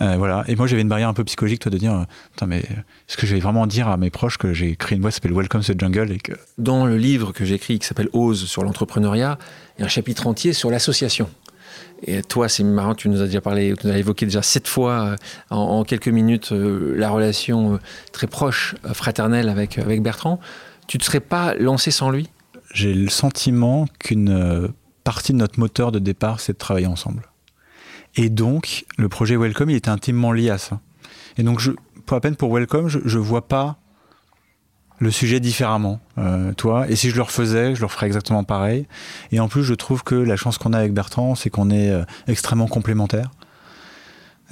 Euh, voilà. Et moi, j'avais une barrière un peu psychologique, toi, de dire, Putain, mais est-ce que je vais vraiment dire à mes proches que j'ai créé une boîte qui s'appelle Welcome to the Jungle et que... Dans le livre que j'ai écrit qui s'appelle Ose sur l'entrepreneuriat, il y a un chapitre entier sur l'association. Et toi, c'est marrant, tu nous as déjà parlé, tu nous as évoqué déjà sept fois euh, en, quelques minutes euh, la relation très proche, fraternelle avec, avec Bertrand. Tu ne te serais pas lancé sans lui? J'ai le sentiment qu'une partie de notre moteur de départ, c'est de travailler ensemble. Et donc, le projet Welcome, il était intimement lié à ça. Et donc, je, pour à peine pour Welcome, je ne vois pas le sujet différemment, euh, toi. Et si je le refaisais, je le referais exactement pareil. Et en plus, je trouve que la chance qu'on a avec Bertrand, c'est qu'on est, euh, extrêmement complémentaires.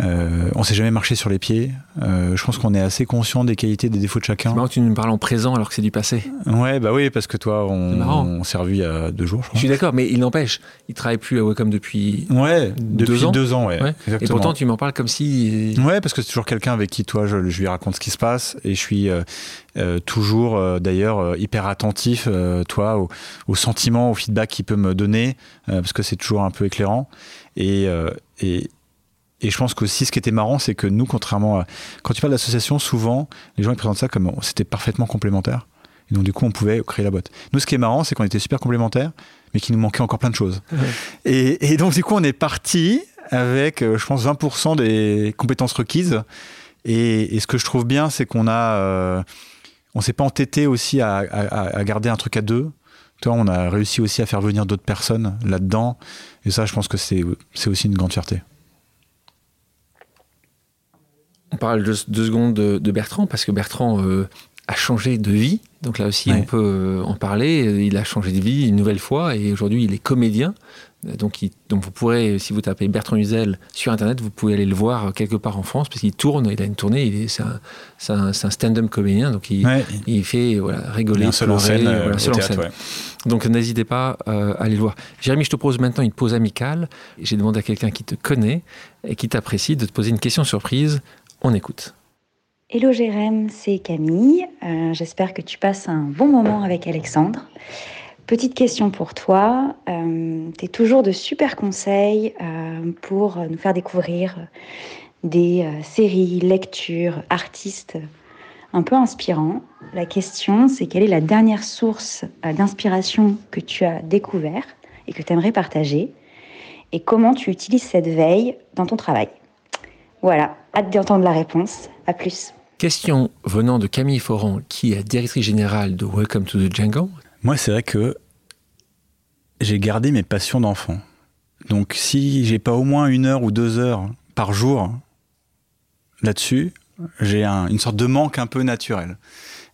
Euh, on s'est jamais marché sur les pieds. Euh, je pense qu'on est assez conscient des qualités, des défauts de chacun. C'est marrant que tu nous parles en présent alors que c'est du passé. Ouais, bah oui, parce que toi, on, s'est revu il y a deux jours. Je, suis d'accord, mais il n'empêche, il travaille plus à Wacom depuis. Ouais, depuis deux ans. Deux ans ouais, Et pourtant, tu m'en parles comme si. Ouais, parce que c'est toujours quelqu'un avec qui toi, je, lui raconte ce qui se passe et je suis euh, toujours d'ailleurs hyper attentif, toi, aux, sentiments, au feedback qu'il peut me donner, parce que c'est toujours un peu éclairant. Et, et et je pense qu'aussi, ce qui était marrant, c'est que nous, contrairement à. Quand tu parles d'association, souvent, les gens ils présentent ça comme c'était parfaitement complémentaire. Et donc, du coup, on pouvait créer la boîte. Nous, ce qui est marrant, c'est qu'on était super complémentaires, mais qu'il nous manquait encore plein de choses. Et, donc, du coup, on est parti avec, euh, je pense, 20% des compétences requises. Et, ce que je trouve bien, c'est qu'on a. Euh, on s'est pas entêté aussi à, garder un truc à deux. Toi, on a réussi aussi à faire venir d'autres personnes là-dedans. Et ça, je pense que c'est aussi une grande fierté. On parle deux, secondes de, Bertrand, parce que Bertrand euh, a changé de vie. Donc là aussi, on peut euh, en parler. Il a changé de vie une nouvelle fois et aujourd'hui, il est comédien. Donc, donc, vous pourrez, si vous tapez Bertrand Huzel sur Internet, vous pouvez aller le voir quelque part en France, parce qu'il tourne, il a une tournée, c'est un, un, stand-up comédien, donc il, il fait voilà, rigoler, seul en scène. Euh, donc n'hésitez pas euh, à aller le voir. Jérémy, je te pose maintenant une pause amicale. J'ai demandé à quelqu'un qui te connaît et qui t'apprécie de te poser une question surprise. On écoute. Hello Jérém, c'est Camille. Euh, j'espère que tu passes un bon moment avec Alexandre. Petite question pour toi. Euh, tu es toujours de super conseils euh, pour nous faire découvrir des euh, séries, lectures, artistes un peu inspirants. La question, c'est quelle est la dernière source d'inspiration que tu as découvert et que tu aimerais partager? Et comment tu utilises cette veille dans ton travail? Voilà, hâte d'entendre la réponse. À plus. Question venant de Camille Foran, qui est directrice générale de Welcome to the Jungle. Moi, c'est vrai que j'ai gardé mes passions d'enfant. Donc, si j'ai pas au moins une heure ou deux heures par jour là-dessus, j'ai une sorte de manque un peu naturel.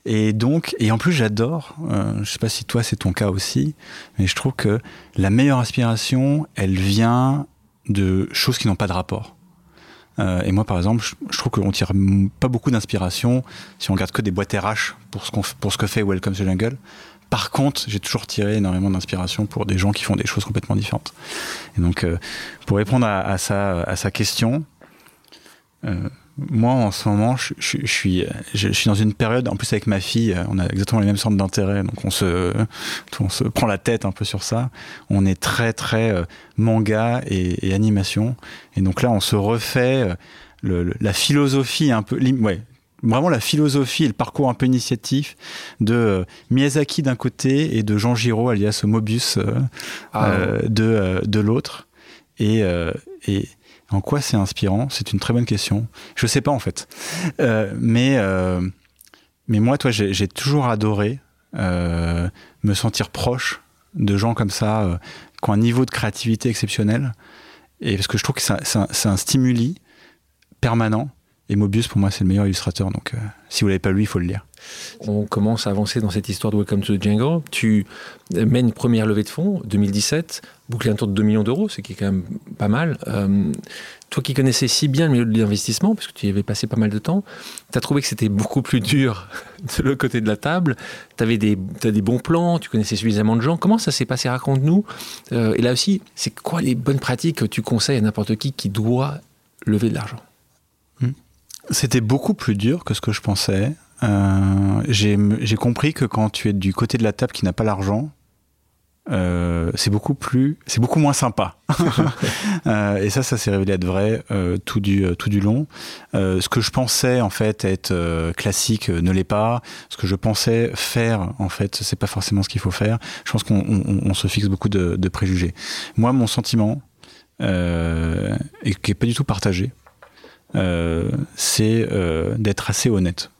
Et donc, et en plus, j'adore. Euh, je sais pas si toi c'est ton cas aussi, mais je trouve que la meilleure inspiration, elle vient de choses qui n'ont pas de rapport. Euh, et moi, par exemple, je, trouve qu'on tire pas beaucoup d'inspiration si on regarde que des boîtes RH pour ce, pour ce que fait Welcome to Jungle. Par contre, j'ai toujours tiré énormément d'inspiration pour des gens qui font des choses complètement différentes. Et donc, euh, pour répondre à, sa, à sa question, euh, moi, en ce moment, je, suis, je, suis dans une période, en plus avec ma fille, on a exactement les mêmes centres d'intérêt, donc on se, on se prend la tête un peu sur ça. On est très, très euh, manga et, animation. Et donc là, on se refait euh, la philosophie un peu, ouais, vraiment la philosophie et le parcours un peu initiatif de euh, Miyazaki d'un côté et de Jean Giraud, alias Mobius, ah. de, de l'autre. Et, et, en quoi c'est inspirant? C'est une très bonne question. Je sais pas en fait. Euh, mais, euh, mais moi, toi, j'ai toujours adoré euh, me sentir proche de gens comme ça, qui ont un niveau de créativité exceptionnel. Et parce que je trouve que c'est un, stimuli permanent. Et Mobius, pour moi, c'est le meilleur illustrateur. Donc, si vous l'avez pas lu, il faut le lire. On commence à avancer dans cette histoire de Welcome to the Jungle. Tu mènes une première levée de fonds, 2017, boucler un tour de 2 millions d'euros, ce qui est quand même pas mal. Euh, toi qui connaissais si bien le milieu de l'investissement, parce que tu y avais passé pas mal de temps, tu as trouvé que c'était beaucoup plus dur de l'autre côté de la table. Tu avais des, des bons plans, tu connaissais suffisamment de gens. Comment ça s'est passé? Raconte-nous. Euh, et là aussi, c'est quoi les bonnes pratiques que tu conseilles à n'importe qui qui doit lever de l'argent? Hmm. C'était beaucoup plus dur que ce que je pensais. Euh, j'ai compris que quand tu es du côté de la table qui n'a pas l'argent, euh, c'est beaucoup plus, c'est beaucoup moins sympa. euh, et ça, ça s'est révélé être vrai euh, tout du tout du long. Ce que je pensais en fait être classique ne l'est pas. Ce que je pensais faire en fait, c'est pas forcément ce qu'il faut faire. Je pense qu'on on, on se fixe beaucoup de, de, préjugés. Moi, mon sentiment et qui est pas du tout partagé, c'est d'être assez honnête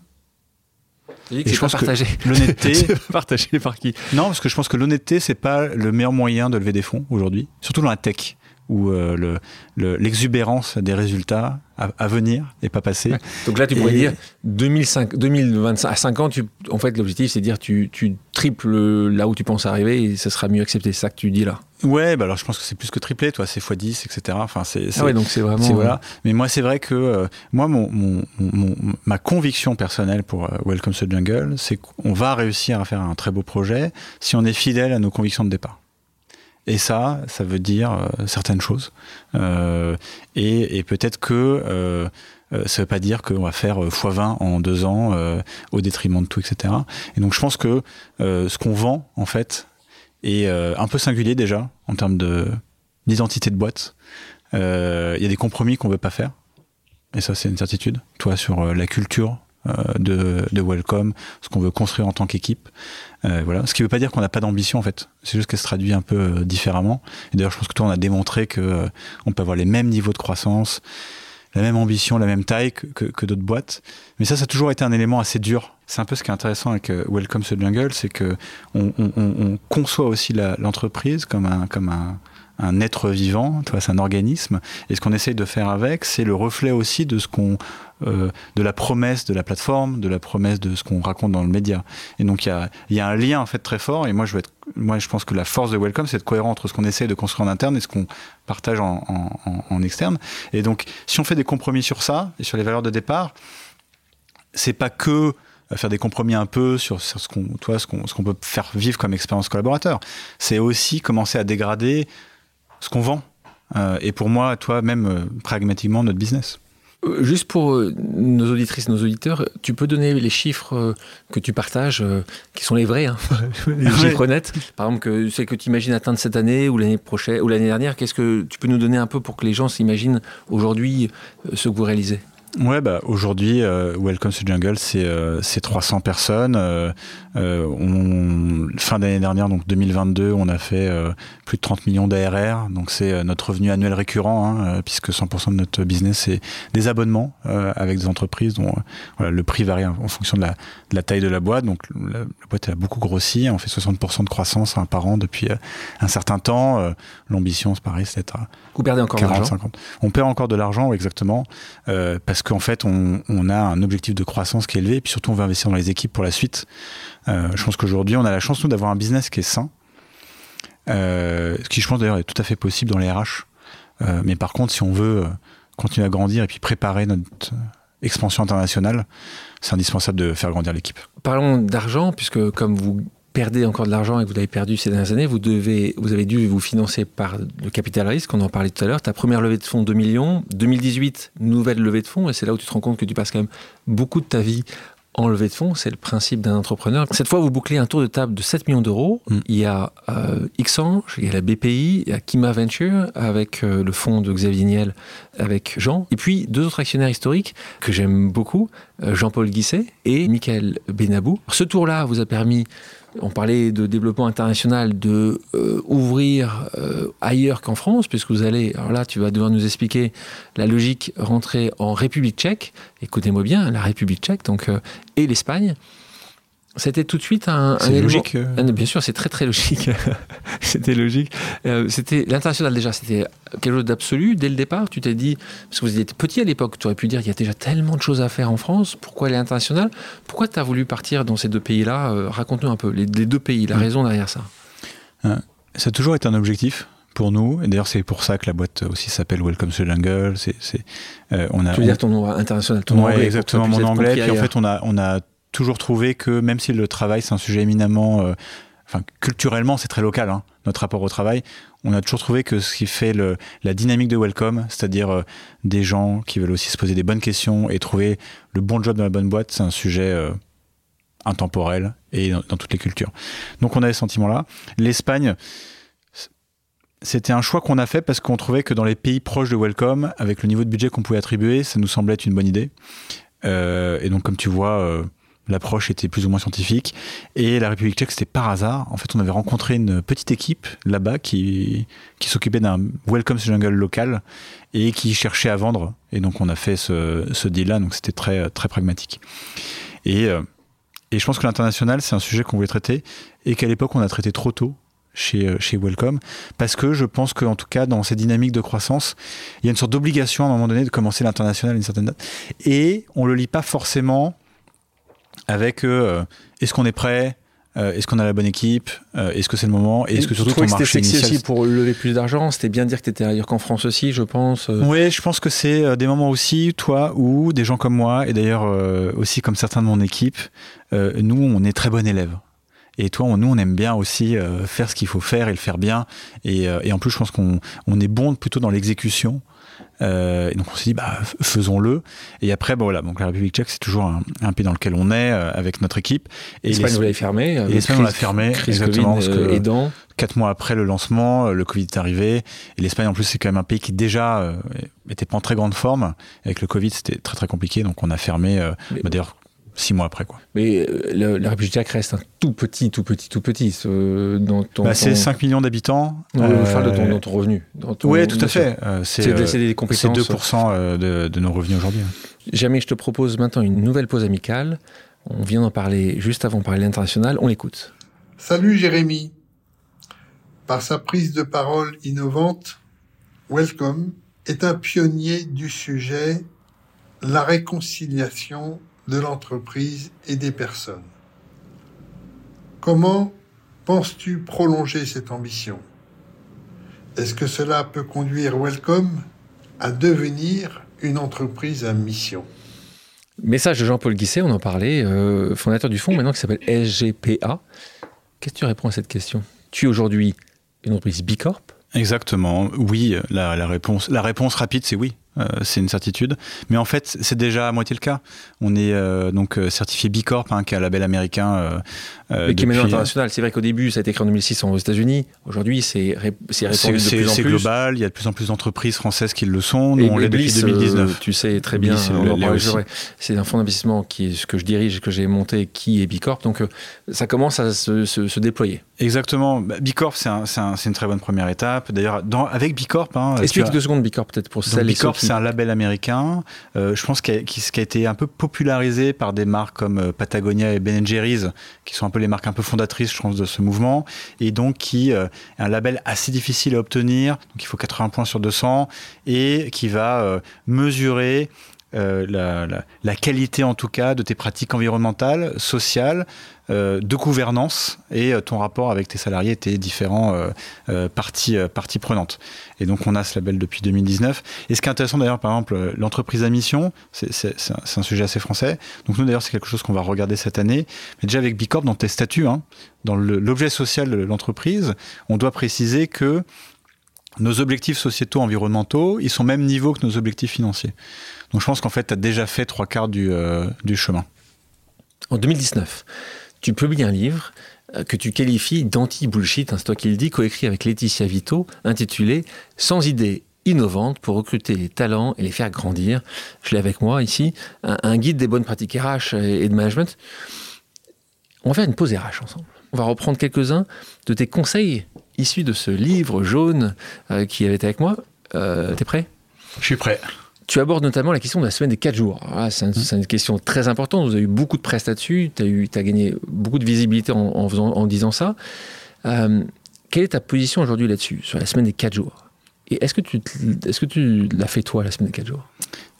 et je pense partagé. que l'honnêteté, partagé par qui? Non, parce que je pense que l'honnêteté, c'est pas le meilleur moyen de lever des fonds aujourd'hui, surtout dans la tech où euh, l'exubérance le, des résultats à, venir et pas passer. Donc là, tu pourrais dire 2005, 2025 à 5 ans, tu, en fait, l'objectif, c'est de dire tu, tu triples là où tu penses arriver et ça sera mieux accepté. C'est ça que tu dis là. Ouais, bah alors je pense que c'est plus que triplé, toi, c'est x10, etc. Enfin, c'est. Ah ouais, donc c'est vraiment. Voilà. Mais moi, c'est vrai que euh, moi, mon, mon, mon, ma conviction personnelle pour euh, Welcome to the Jungle, c'est qu'on va réussir à faire un très beau projet si on est fidèle à nos convictions de départ. Et ça, ça veut dire euh, certaines choses. Euh, et, et peut-être que euh, euh ça veut pas dire qu'on va faire x20 en deux ans au détriment de tout, etc. Et donc je pense que ce qu'on vend, en fait, est un peu singulier déjà en termes de d'identité de boîte. Il y a des compromis qu'on veut pas faire. Et ça, c'est une certitude. Toi, sur la culture de, de Welcome, ce qu'on veut construire en tant qu'équipe. Euh, voilà. Ce qui ne veut pas dire qu'on n'a pas d'ambition en fait. C'est juste qu'elle se traduit un peu euh, différemment. Et d'ailleurs, je pense que toi, on a démontré que euh, on peut avoir les mêmes niveaux de croissance, la même ambition, la même taille que, d'autres boîtes. Mais ça, ça a toujours été un élément assez dur. C'est un peu ce qui est intéressant avec Welcome to Jungle, c'est que on, conçoit aussi l'entreprise comme un, comme un, un être vivant, c'est un organisme. Et ce qu'on essaye de faire avec, c'est le reflet aussi de ce qu'on, euh, de la promesse de la plateforme, de la promesse de ce qu'on raconte dans le média. Et donc il y a, y a, un lien en fait très fort. Et moi je veux être, moi je pense que la force de Welcome, c'est de cohérent entre ce qu'on essaye de construire en interne et ce qu'on partage en, en, en, externe. Et donc si on fait des compromis sur ça et sur les valeurs de départ, c'est pas que faire des compromis un peu sur, sur ce qu'on toi ce qu'on ce qu'on peut faire vivre comme expérience collaborateur c'est aussi commencer à dégrader ce qu'on vend. Euh, et pour moi, toi, même euh, pragmatiquement, notre business. Euh, juste pour nos auditrices, nos auditeurs, tu peux donner les chiffres que tu partages, qui sont les vrais, hein, les chiffres honnêtes. Par exemple, que c'est que tu imagines atteindre cette année ou l'année prochaine ou l'année dernière. Qu'est-ce que tu peux nous donner un peu pour que les gens s'imaginent aujourd'hui ce que vous réalisez? Ouais, bah, aujourd'hui, Welcome to Jungle, c'est 300 personnes. on, fin d'année dernière, donc 2022, on a fait plus de 30 millions d'ARR, donc c'est euh, notre revenu annuel récurrent, hein, euh, puisque 100% de notre business c'est des abonnements euh, avec des entreprises dont le prix varie en fonction de la, taille de la boîte. Donc la, boîte a beaucoup grossi, on fait 60% de croissance hein, par an depuis un certain temps. L'ambition, c'est pareil, c'est d'être à Vous perdez encore 40, 50. On perd encore de l'argent, exactement, parce qu'en fait on, a un objectif de croissance qui est élevé, et puis surtout on veut investir dans les équipes pour la suite. je pense qu'aujourd'hui on a la chance nous d'avoir un business qui est sain euh, ce qui je pense d'ailleurs est tout à fait possible dans les RH. Euh, mais par contre, si on veut euh, continuer à grandir et puis préparer notre expansion internationale, c'est indispensable de faire grandir l'équipe. Parlons d'argent, puisque comme vous perdez encore de l'argent et que vous l'avez perdu ces dernières années, vous, devez, vous avez dû vous financer par le capital risque, on en parlait tout à l'heure. Ta première levée de fonds, 2 millions. 2018, nouvelle levée de fonds, et c'est là où tu te rends compte que tu passes quand même beaucoup de ta vie en levée de fonds, c'est le principe d'un entrepreneur. Cette fois, vous bouclez un tour de table de 7 millions d'euros. Mm. Il y a euh, Xange, il y a la BPI, il y a Kima Venture avec euh, le fonds de Xavier Niel avec Jean. Et puis deux autres actionnaires historiques que j'aime beaucoup, euh, Jean-Paul Guisset et Michael Benabou. Ce tour-là vous a permis on parlait de développement international, de euh, ouvrir euh, ailleurs qu'en France, puisque vous allez, alors là, tu vas devoir nous expliquer la logique rentrer en République tchèque. Écoutez-moi bien, la République tchèque, euh, et l'Espagne. C'était tout de suite un, un logique. Ah, bien sûr, c'est très très logique. c'était logique. Euh, c'était l'international déjà, c'était quelque chose d'absolu dès le départ. Tu t'es dit parce que vous étiez petit à l'époque, tu aurais pu dire qu'il y a déjà tellement de choses à faire en France. Pourquoi aller international Pourquoi tu as voulu partir dans ces deux pays-là? Euh, Raconte-nous un peu les, deux pays, la raison derrière ça. Euh, ça a toujours été un objectif pour nous. Et d'ailleurs, c'est pour ça que la boîte aussi s'appelle Welcome to Jungle. C'est, on a, tu veux dire ton nom international, ton anglais, exactement, mon anglais. Puis en fait, on a, on a toujours trouvé que même si le travail c'est un sujet éminemment, euh, enfin culturellement c'est très local, hein, notre rapport au travail, on a toujours trouvé que ce qui fait la dynamique de Welcome, c'est-à-dire euh, des gens qui veulent aussi se poser des bonnes questions et trouver le bon job dans la bonne boîte, c'est un sujet euh, intemporel et dans, toutes les cultures. Donc on a ce sentiment-là. L'Espagne, c'était un choix qu'on a fait parce qu'on trouvait que dans les pays proches de Welcome, avec le niveau de budget qu'on pouvait attribuer, ça nous semblait être une bonne idée. et donc comme tu vois l'approche était plus ou moins scientifique. Et la République tchèque, c'était par hasard. En fait, on avait rencontré une petite équipe là-bas qui, qui s'occupait d'un Welcome Jungle local et qui cherchait à vendre. Et donc, on a fait ce, ce deal-là. Donc, c'était très, très pragmatique. Et, euh, et je pense que l'international, c'est un sujet qu'on voulait traiter et qu'à l'époque, on a traité trop tôt. Chez, euh, chez Welcome, parce que je pense qu'en tout cas, dans ces dynamiques de croissance, il y a une sorte d'obligation à un moment donné de commencer l'international à une certaine date. Et on le lit pas forcément avec euh, est-ce qu'on est prêt euh, Est-ce qu'on a la bonne équipe euh, Est-ce que c'est le moment Et est-ce que surtout ton marché c'était sexy aussi pour lever plus d'argent C'était bien de dire que tu étais ailleurs qu'en France aussi, je pense. Oui, je pense que c'est des moments aussi, toi, où des gens comme moi, et d'ailleurs aussi comme certains de mon équipe, nous, on est très bon élève. Et toi, nous, on aime bien aussi faire ce qu'il faut faire et le faire bien. Et, et en plus, je pense qu'on on est bon plutôt dans l'exécution euh, et donc on s'est dit, bah, faisons-le. Et après, bon, voilà, donc la République tchèque, c'est toujours un, pays dans lequel on est euh, avec notre équipe. Et l'Espagne, vous l'avez fermé. Euh, L'Espagne, on l'a fermé, exactement. parce que, aidant. Quatre mois après le lancement, le Covid est arrivé. Et l'Espagne, en plus, c'est quand même un pays qui déjà était pas en très grande forme. Avec le Covid, c'était très très compliqué. Donc on a fermé. Bah, d'ailleurs, six mois après. Quoi. Mais euh, la République tchèque reste un tout petit, tout petit, tout petit. dans bah, C'est 5 millions d'habitants. On euh, de ton, dans ton revenu. oui, tout à fait. c'est 2% de, de, nos revenus aujourd'hui. Jamais je te propose maintenant une nouvelle pause amicale. On vient d'en parler juste avant de parler l'international. On l'écoute. Salut Jérémy. Par sa prise de parole innovante, Welcome est un pionnier du sujet la réconciliation de l'entreprise et des personnes. Comment penses-tu prolonger cette ambition? Est-ce que cela peut conduire Welcome à devenir une entreprise à mission? Message de Jean-Paul Guisset, on en parlait, euh, fondateur du fonds maintenant qui s'appelle SGPA. Qu'est-ce que tu réponds à cette question? Tu es aujourd'hui une entreprise Bicorp Exactement, oui, la, réponse, la réponse rapide c'est oui. Euh, c'est une certitude. Mais en fait, c'est déjà à moitié le cas. On est euh, donc euh, certifié B Corp, hein, qui est un label américain. Mais qui est maintenant international. C'est vrai qu'au début, ça a été créé en 2006 aux États-unis. Aujourd'hui, c'est répandu de plus en plus. C'est global. Il y a de plus en plus d'entreprises françaises qui le sont. Nous, on l'est depuis 2019. tu sais très bien. C'est un fonds d'investissement qui est ce que je dirige, que j'ai monté, qui est B Corp. Donc, ça commence à se, déployer. Exactement. Bah, B Corp, c'est une très bonne première étape. D'ailleurs, avec B Corp. Hein, Explique deux secondes B Corp peut-être pour celles et ceux c'est un label américain, euh, je pense, qui qui a, été un peu popularisé par des marques comme euh, Patagonia et Ben Jerry's, qui sont un peu les marques un peu fondatrices, je pense, de ce mouvement, et donc qui euh, est un label assez difficile à obtenir, donc il faut 80 points sur 200, et qui va mesurer la, qualité en tout cas de tes pratiques environnementales, sociales, euh, de gouvernance et euh, ton rapport avec tes salariés et tes différents euh, parties, parties prenantes. Et donc on a ce label depuis 2019. Et ce qui est intéressant d'ailleurs, par exemple, l'entreprise à mission, c'est un, sujet assez français. Donc nous d'ailleurs c'est quelque chose qu'on va regarder cette année. Mais déjà avec Bicorp, dans tes statuts, hein, dans l'objet social de l'entreprise, on doit préciser que nos objectifs sociétaux environnementaux, ils sont au même niveau que nos objectifs financiers. Donc je pense qu'en fait, tu as déjà fait trois quarts du chemin. En 2019, tu publies un livre euh, que tu qualifies d'anti-bullshit, hein, c'est toi qui le dis, coécrit avec Laetitia Vito, intitulé Sans idées innovantes pour recruter les talents et les faire grandir. Je l'ai avec moi ici, un, guide des bonnes pratiques RH et de management. On va faire une pause RH ensemble. On va reprendre quelques-uns de tes conseils issus de ce livre jaune euh, qui avait été avec moi. Euh, T'es prêt? Je suis prêt. Tu abordes notamment la question de la semaine des 4 jours. Ah, c'est une question très importante. Vous avez eu beaucoup de presse là-dessus. Tu as, as, gagné beaucoup de visibilité en, en, disant ça. Euh, quelle est ta position aujourd'hui là-dessus, sur la semaine des 4 jours? Et est-ce que tu, est-ce que tu l'as fait toi, la semaine des 4 jours?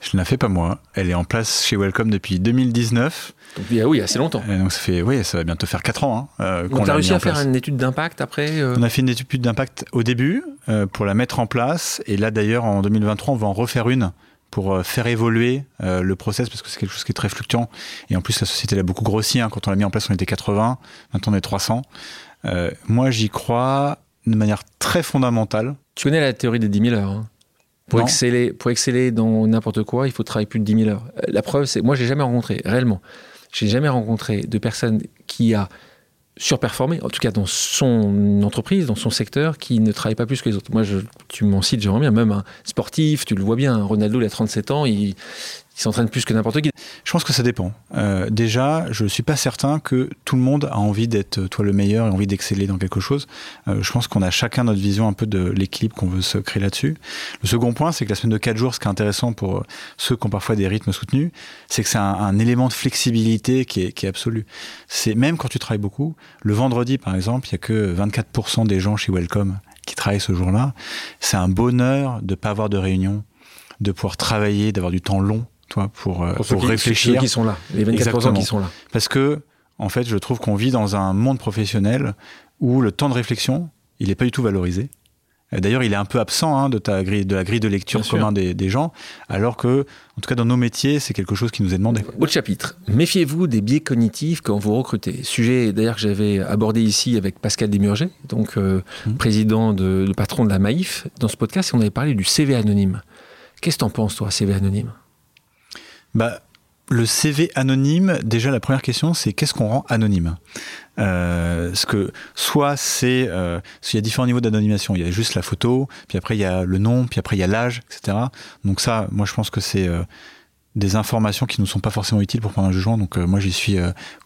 Je ne la fais pas moi. Elle est en place chez Welcome depuis 2019. Donc, oui, assez longtemps. donc ça, fait, oui, ça va bientôt faire 4 ans. Hein, euh, donc tu as réussi à faire une étude d'impact après euh? On a fait une étude d'impact au début pour la mettre en place. Et là d'ailleurs, en 2023, on va en refaire une pour euh, faire évoluer euh, le process parce que c'est quelque chose qui est très fluctuant. Et en plus la société a beaucoup grossi hein. quand on l'a mis en place on était 80 maintenant on est 300 euh, moi j'y crois de manière très fondamentale. Tu connais la théorie des 10 000 heures hein? pour exceller pour exceller dans n'importe quoi il faut travailler plus de 10 000 heures. La preuve c'est moi j'ai jamais rencontré réellement j'ai jamais rencontré de personne qui a surperformé, en tout cas dans son entreprise, dans son secteur, qui ne travaille pas plus que les autres. Moi, je, tu m'en cites, j'aimerais bien, même un sportif, tu le vois bien, Ronaldo, il a 37 ans, il, il s'entraîne plus que n'importe qui. Je pense que ça dépend. Euh, déjà, je ne suis pas certain que tout le monde a envie d'être euh, toi le meilleur et envie d'exceller dans quelque chose. Euh, je pense qu'on a chacun notre vision un peu de l'équilibre qu'on veut se créer là-dessus. Le second point, c'est que la semaine de 4 jours, ce qui est intéressant pour ceux qui ont parfois des rythmes soutenus, c'est que c'est un, élément de flexibilité qui est, qui est absolu. C'est même quand tu travailles beaucoup, le vendredi par exemple, il n'y a que 24% des gens chez Welcome qui travaillent ce jour-là. C'est un bonheur de ne pas avoir de réunion, de pouvoir travailler, d'avoir du temps long toi, pour, euh, pour, réfléchir. Ceux qui sont là, les 24% qui sont là. Parce que, en fait, je trouve qu'on vit dans un monde professionnel où le temps de réflexion, il n'est pas du tout valorisé. D'ailleurs, il est un peu absent hein, de, ta grille, de la grille de lecture commun des, des, gens, alors que, en tout cas, dans nos métiers, c'est quelque chose qui nous est demandé. Autre chapitre. Méfiez-vous des biais cognitifs quand vous recrutez. Sujet, d'ailleurs, que j'avais abordé ici avec Pascal Desmurger, donc euh, mmh. président, de, le patron de la Maïf, dans ce podcast, et on avait parlé du CV anonyme. Qu'est-ce que tu en penses, toi, CV anonyme? Bah, le CV anonyme, déjà la première question, c'est qu'est-ce qu'on rend anonyme? Euh, ce que soit c'est euh, il y a différents niveaux d'anonymisation. Il y a juste la photo puis après il y a le nom puis après il y a l'âge etc donc ça moi je pense que c'est euh, des informations qui ne sont pas forcément utiles pour prendre un jugement. Donc moi j'y suis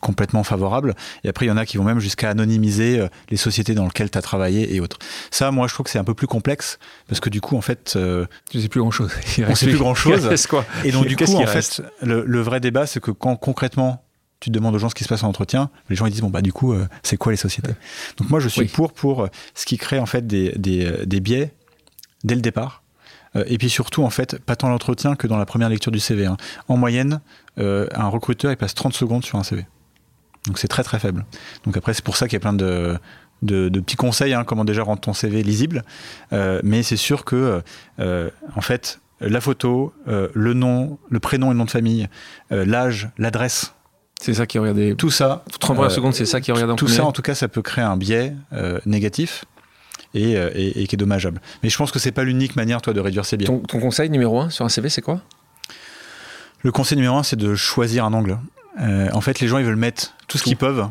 complètement favorable. Et après il y en a qui vont même jusqu'à anonymiser les sociétés dans lesquelles tu as travaillé et autres. Ça moi je trouve que c'est un peu plus complexe parce que du coup en fait... tu sais plus grand-chose. On sait plus grand-chose. quoi Et donc du coup en fait le, le vrai débat c'est que quand concrètement tu demandes aux gens ce qui se passe en entretien, les gens ils disent bon bah du coup euh, c'est quoi les sociétés? Donc moi je suis pour pour euh, ce qui crée en fait des, des, euh, des biais dès le départ. Et puis surtout en fait pas tant l'entretien que dans la première lecture du CV. Hein. En moyenne, un recruteur il passe 30 secondes sur un CV. Donc c'est très très faible. Donc après c'est pour ça qu'il y a plein de de, de, petits conseils, hein, comment déjà rendre ton CV lisible. mais c'est sûr que, en fait, la photo, le nom, le prénom et le nom de famille, l'âge, l'adresse c'est ça qui est Tout ça. 30 euh, secondes, c'est ça qui regarde en Tout ça, en tout cas, ça peut créer un biais euh, Euh, et, qui est dommageable. Mais je pense que c'est pas l'unique manière, toi, de réduire ces biais. Ton, conseil numéro un sur un CV, c'est quoi? Le conseil numéro un, c'est de choisir un angle. en fait, les gens, ils veulent mettre tout ce qu'ils peuvent.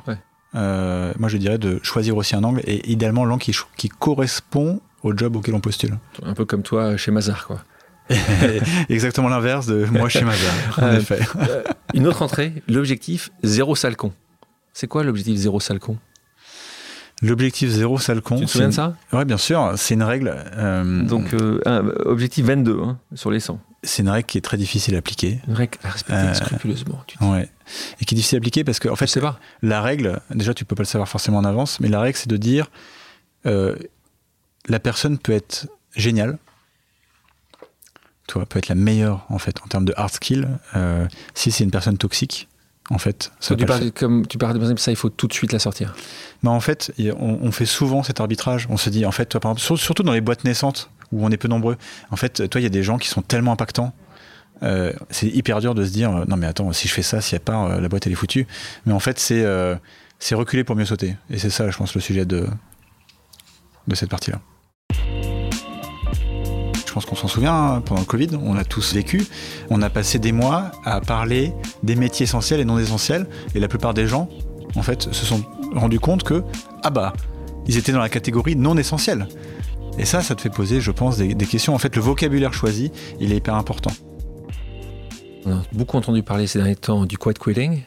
moi, je dirais de choisir aussi un angle et idéalement l'angle qui, qui correspond au job auquel on postule. Un peu comme toi chez Mazar, quoi. Exactement l'inverse de moi chez Mazar, en euh, effet. Euh, une autre entrée, l'objectif zéro salcon. C'est quoi l'objectif zéro salcon? L'objectif zéro salcon. Tu te souviens de ça? Oui, bien sûr. C'est une règle. Euh, Donc, objectif 22 hein, sur les 100. C'est une règle qui est très difficile à appliquer. Une règle à respecter scrupuleusement. Tu ouais. Et qui est difficile à appliquer parce que, en fait, sais pas. la règle, déjà, tu peux pas le savoir forcément en avance, mais la règle, c'est de dire la personne peut être géniale, toi, peut être la meilleure en fait en termes de hard skill. Euh, si c'est une personne toxique, en fait, ça tu, parles, comme, tu parles de ça, il faut tout de suite la sortir. En fait, on, fait souvent cet arbitrage. On se dit, en fait, toi, par exemple, surtout dans les boîtes naissantes où on est peu nombreux, en fait, toi, il y a des gens qui sont tellement impactants. Euh, c'est hyper dur de se dire, non mais attends, si je fais ça, s'il n'y a pas, euh, la boîte elle est foutue. Mais en fait, c'est c'est reculer pour mieux sauter. Et c'est ça, je pense, le sujet de, de cette partie-là. Je pense qu'on s'en souvient, hein, pendant le Covid, on a tous vécu. On a passé des mois à parler des métiers essentiels et non essentiels. Et la plupart des gens, en fait, se sont rendus compte que, ah bah, ils étaient dans la catégorie non essentielle. Et ça, ça te fait poser, je pense, des, questions. En fait, le vocabulaire choisi, il est hyper important. On a beaucoup entendu parler ces derniers temps du quiet quitting,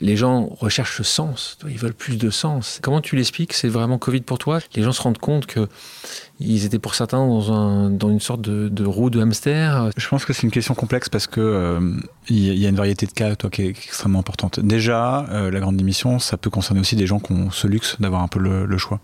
les gens recherchent sens, ils veulent plus de sens. Comment tu l'expliques? C'est vraiment Covid pour toi? Les gens se rendent compte que ils étaient pour certains dans, un, dans une sorte de, roue de hamster Je pense que c'est une question complexe parce que euh, il y a une variété de cas toi, qui, est, extrêmement importante. Déjà, euh, la grande démission, ça peut concerner aussi des gens qui ont ce luxe d'avoir un peu le, choix.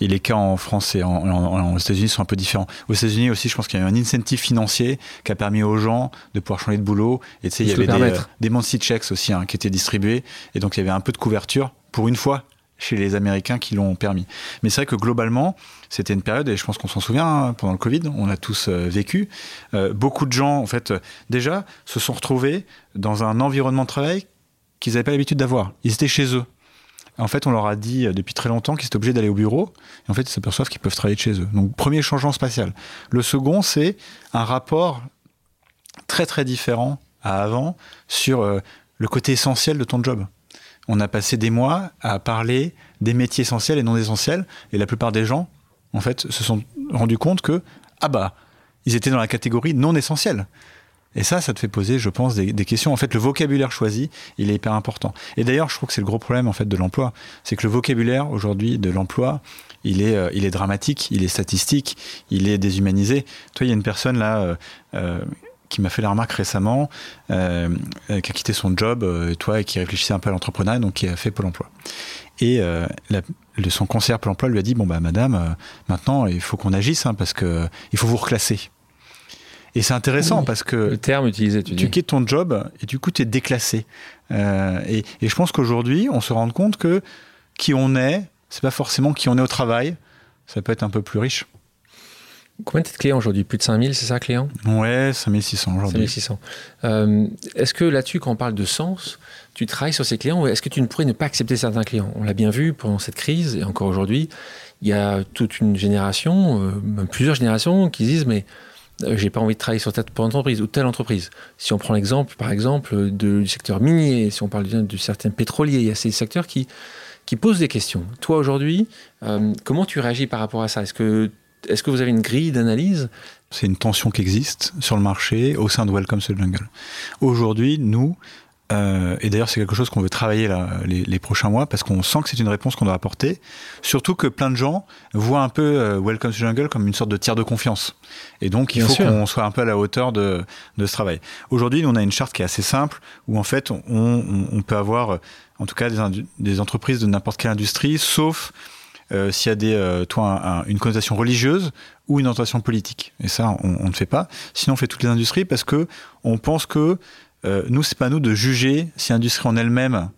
Et les cas en France et en, aux États-Unis sont un peu différents. Aux États-Unis aussi, je pense qu'il y a eu un incentive financier qui a permis aux gens de pouvoir changer de boulot. Et tu sais, il y avait des, euh, des monthly checks aussi hein, qui étaient distribués. Et donc, il y avait un peu de couverture pour une fois chez les Américains qui l'ont permis. Mais c'est vrai que globalement, c'était une période, et je pense qu'on s'en souvient, hein, pendant le Covid, on a tous euh, vécu. Euh, beaucoup de gens, en fait, euh, déjà, se sont retrouvés dans un environnement de travail qu'ils n'avaient pas l'habitude d'avoir. Ils étaient chez eux. En fait, on leur a dit depuis très longtemps qu'ils étaient obligés d'aller au bureau. Et en fait, ils s'aperçoivent qu'ils peuvent travailler de chez eux. Donc, premier changement spatial. Le second, c'est un rapport très très différent à avant sur le côté essentiel de ton job on a passé des mois à parler des métiers essentiels et non essentiels, et la plupart des gens, en fait, se sont rendus compte que, ah bah, ils étaient dans la catégorie non essentielle. Et ça, ça te fait poser, je pense, des, questions. En fait, le vocabulaire choisi, il est hyper important. Et d'ailleurs, je trouve que c'est le gros problème en fait de l'emploi, c'est que le vocabulaire aujourd'hui de l'emploi, il est, euh, il est dramatique, il est statistique, il est déshumanisé. Toi, il y a une personne là. Euh, euh, qui m'a fait la remarque récemment, qui a quitté son job, euh, toi, et qui réfléchissait un peu à l'entrepreneuriat, donc qui a fait Pôle emploi. Et euh, son conseiller Pôle emploi lui a dit Bon, bah, madame, maintenant, il faut qu'on agisse, hein, parce que il faut vous reclasser. Et c'est intéressant parce que. Le terme utilisé, tu, tu quittes ton job et du coup, tu es déclassé. Et, et, je pense qu'aujourd'hui, on se rend compte que qui on est, c'est pas forcément qui on est au travail. Ça peut être un peu plus riche. Combien de clients aujourd'hui? Plus de 5000, c'est ça, clients? Ouais, 5600 aujourd'hui. 5600. Euh, est-ce que là-dessus, quand on parle de sens, tu travailles sur ces clients ou est-ce que tu ne pourrais ne pas accepter certains clients? On l'a bien vu pendant cette crise et encore aujourd'hui, il y a toute une génération, euh, plusieurs générations qui disent mais euh, j'ai pas envie de travailler sur telle entreprise ou telle entreprise. Si on prend l'exemple, par exemple, du secteur minier, si on parle de, certains pétroliers, il y a ces secteurs qui, posent des questions. Toi aujourd'hui, comment tu réagis par rapport à ça? Est-ce que Est-ce que vous avez une grille d'analyse? C'est une tension qui existe sur le marché au sein de Welcome to Jungle. Aujourd'hui, nous, euh, et d'ailleurs, c'est quelque chose qu'on veut travailler là, les, prochains mois parce qu'on sent que c'est une réponse qu'on doit apporter. Surtout que plein de gens voient un peu euh, Welcome to Jungle comme une sorte de tiers de confiance. Et donc, il faut qu'on soit un peu à la hauteur de, de ce travail. Aujourd'hui, on a une charte qui est assez simple où en fait, on, on, peut avoir, en tout cas, des, des entreprises de n'importe quelle industrie, sauf euh, s'il y a des, toi, une connotation religieuse ou une orientation politique. Et ça, on, on ne fait pas. Sinon, on fait toutes les industries parce que on pense que euh, nous, c'est pas à nous de juger si l'industrie en elle-même,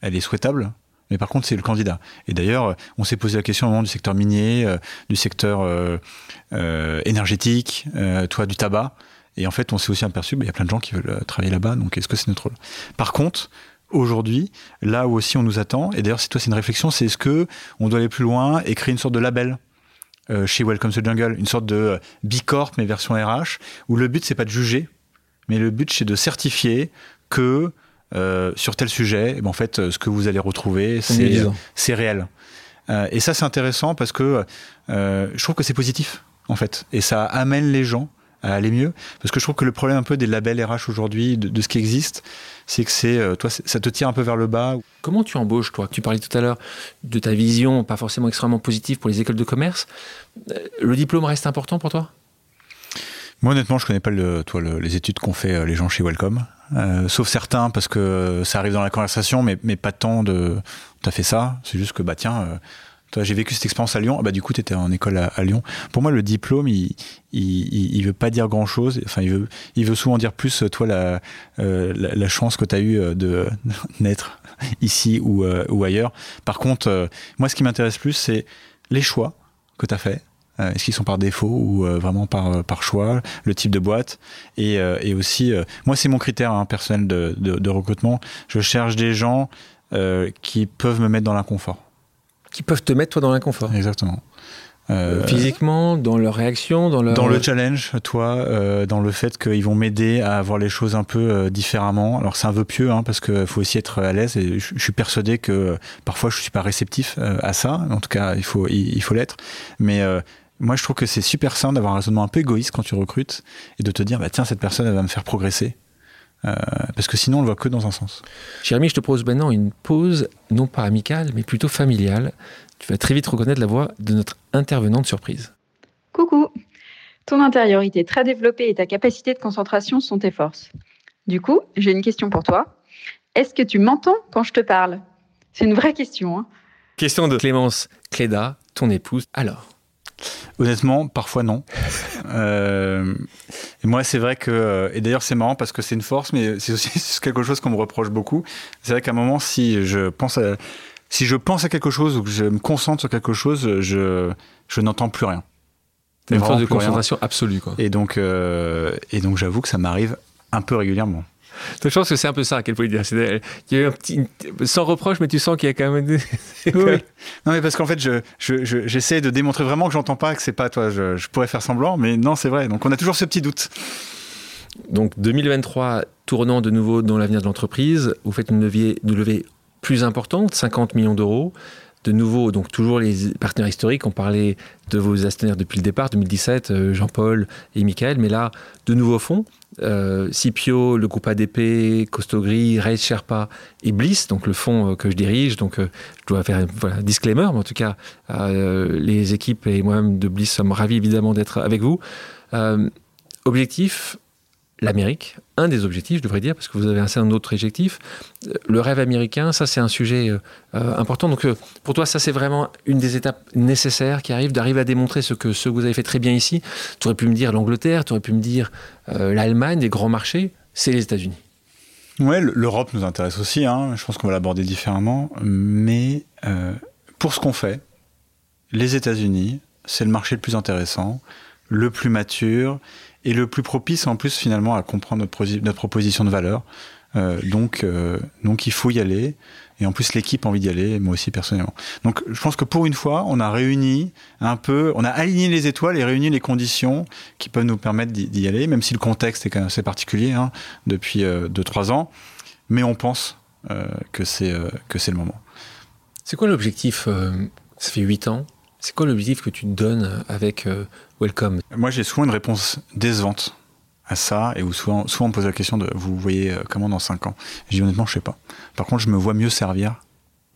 elle est souhaitable. Mais par contre, c'est le candidat. Et d'ailleurs, on s'est posé la question au moment du secteur minier, euh, du secteur euh, énergétique, toi, du tabac. Et en fait, on s'est aussi aperçu, bah, y a plein de gens qui veulent travailler là-bas. Donc, est-ce que c'est notre rôle? Par contre, aujourd'hui, là où aussi on nous attend, et d'ailleurs, si toi, c'est une réflexion, c'est est-ce que on doit aller plus loin et créer une sorte de label chez Welcome to Jungle, une sorte de bicorp mais version RH, où le but c'est pas de juger, mais le but c'est de certifier que euh, sur tel sujet, eh ben, en fait, euh, ce que vous allez retrouver, c'est réel. Euh, et ça, c'est intéressant parce que je trouve que c'est positif, en fait, et ça amène les gens à aller mieux. Parce que je trouve que le problème un peu des labels RH aujourd'hui, de, ce qui existe, c'est que c'est toi, ça te tire un peu vers le bas. Comment tu embauches, toi? Tu parlais tout à l'heure de ta vision, pas forcément extrêmement positive pour les écoles de commerce. Le diplôme reste important pour toi? Moi, honnêtement, je connais pas le, toi, les études qu'ont fait euh, les gens chez Welcome. Euh, sauf certains, parce que ça arrive dans la conversation, mais, mais pas tant de. T'as fait ça. C'est juste que, bah tiens, euh, toi, j'ai vécu cette expérience à Lyon. Ah, bah, du coup, tu étais en école à, Lyon. Pour moi, le diplôme, il, il, il, veut pas dire grand chose. Enfin, il veut, il veut souvent dire plus, toi, la, la, chance que tu as eue de naître ici ou, ou ailleurs. Par contre, moi, ce qui m'intéresse plus, c'est les choix que tu as fait euh, est-ce qu'ils sont par défaut ou euh, vraiment par, euh, par choix Le type de boîte et, et aussi, moi c'est mon critère hein, personnel de, de, de, recrutement. Je cherche des gens qui peuvent me mettre dans l'inconfort. Qui peuvent te mettre toi dans l'inconfort. Exactement. Euh, Physiquement, dans leur réaction, dans leur... Dans le challenge, toi, euh, dans le fait qu'ils vont m'aider à voir les choses un peu euh, différemment. Alors c'est un vœu pieux, hein, parce qu'il faut aussi être à l'aise, et je, suis persuadé que parfois je suis pas réceptif à ça, en tout cas il faut, il, faut l'être. Mais moi je trouve que c'est super sain d'avoir un raisonnement un peu égoïste quand tu recrutes, et de te dire, bah, tiens, cette personne, elle va me faire progresser. parce que sinon, on le voit que dans un sens. Jérémy, je te propose maintenant une pause, non pas amicale, mais plutôt familiale. Tu vas très vite reconnaître la voix de notre intervenante surprise. Coucou Ton intériorité très développée et ta capacité de concentration sont tes forces. Du coup, j'ai une question pour toi. Est-ce que tu m'entends quand je te parle? C'est une vraie question. Hein. question de Clémence Cléda, ton épouse. Alors Honnêtement, parfois non. Euh, et moi, c'est vrai que, et d'ailleurs, c'est marrant parce que c'est une force, mais c'est aussi quelque chose qu'on me reproche beaucoup. C'est vrai qu'à un moment, si je pense à, si je pense à quelque chose ou que je me concentre sur quelque chose, je, je n'entends plus rien. Une force de concentration absolue. Quoi. Et donc, euh, et donc j'avoue que ça m'arrive un peu régulièrement. Je pense que c'est un peu ça qu'elle pouvait dire. Il y a un petit, sans reproche, mais tu sens qu'il y a quand même. oui. Non, mais parce qu'en fait, je, j'essaie de démontrer vraiment que j'entends pas, que c'est pas toi. Je, je, pourrais faire semblant, mais non, c'est vrai. Donc, on a toujours ce petit doute. Donc, 2023, tournant de nouveau dans l'avenir de l'entreprise, vous faites une levée, une levée plus importante, 50 millions d'euros. De nouveau, donc toujours les partenaires historiques, on parlait de vos actionnaires depuis le départ, 2017, euh, Jean-Paul et Michael, mais là, de nouveaux fonds, euh, Cipio, le groupe ADP, Costogri, Race Sherpa et Bliss, donc le fonds euh, que je dirige. Donc je dois faire un disclaimer, mais en tout cas, les équipes et moi-même de Bliss sommes ravis évidemment d'être avec vous. objectif, l'Amérique, un des objectifs, je devrais dire, parce que vous avez un certain autre objectif. Euh, le rêve américain, ça c'est un sujet euh, euh, important. Donc pour toi, ça c'est vraiment une des étapes nécessaires qui arrive, d'arriver à démontrer ce que, ce que vous avez fait très bien ici. Tu aurais pu me dire l'Angleterre, tu aurais pu me dire l'Allemagne, des grands marchés, c'est les États-Unis. Ouais, l'Europe nous intéresse aussi, hein. je pense qu'on va l'aborder différemment, mais pour ce qu'on fait, les États-Unis, c'est le marché le plus intéressant, le plus mature, et le plus propice en plus finalement à comprendre notre, notre proposition de valeur. Euh, donc, euh, donc il faut y aller. Et en plus, l'équipe a envie d'y aller, moi aussi personnellement. Donc, je pense que pour une fois, on a réuni un peu, on a aligné les étoiles et réuni les conditions qui peuvent nous permettre d'y aller, même si le contexte est quand même assez particulier hein, depuis 2-3 euh, ans. Mais on pense que c'est c'est le moment. C'est quoi l'objectif Ça fait 8 ans C'est quoi l'objectif que tu te donnes avec Welcome Moi, j'ai souvent une réponse décevante à ça, et où souvent, on me pose la question de vous voyez euh, comment dans 5 ans? Je dis honnêtement, je sais pas. Par contre, je me vois mieux servir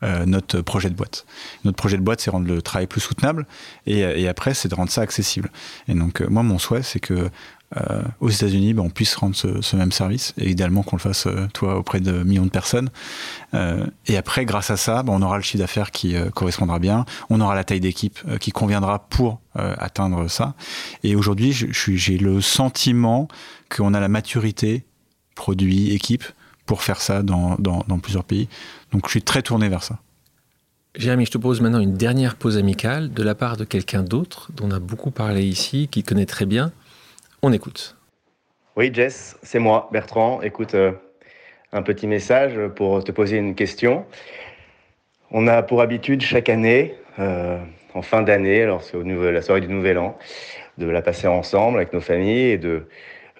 euh, notre projet de boîte. Notre projet de boîte, c'est rendre le travail plus soutenable, et, et après, c'est de rendre ça accessible. Et donc, moi, mon souhait, c'est que euh, aux États-Unis, ben, on puisse rendre ce, même service, et idéalement qu'on le fasse, euh, toi, auprès de millions de personnes. Euh, et après, grâce à ça, ben, on aura le chiffre d'affaires qui correspondra bien, on aura la taille d'équipe qui conviendra pour atteindre ça. Et aujourd'hui, j'ai le sentiment qu'on a la maturité, produit, équipe, pour faire ça dans, dans, dans plusieurs pays. Donc je suis très tourné vers ça. Jérémy, je te pose maintenant une dernière pause amicale de la part de quelqu'un d'autre dont on a beaucoup parlé ici, qui connaît très bien on écoute. Oui, Jess, c'est moi, Bertrand. Écoute, euh, un petit message pour te poser une question. On a pour habitude chaque année, euh, en fin d'année, alors c'est la soirée du Nouvel An, de la passer ensemble avec nos familles et de,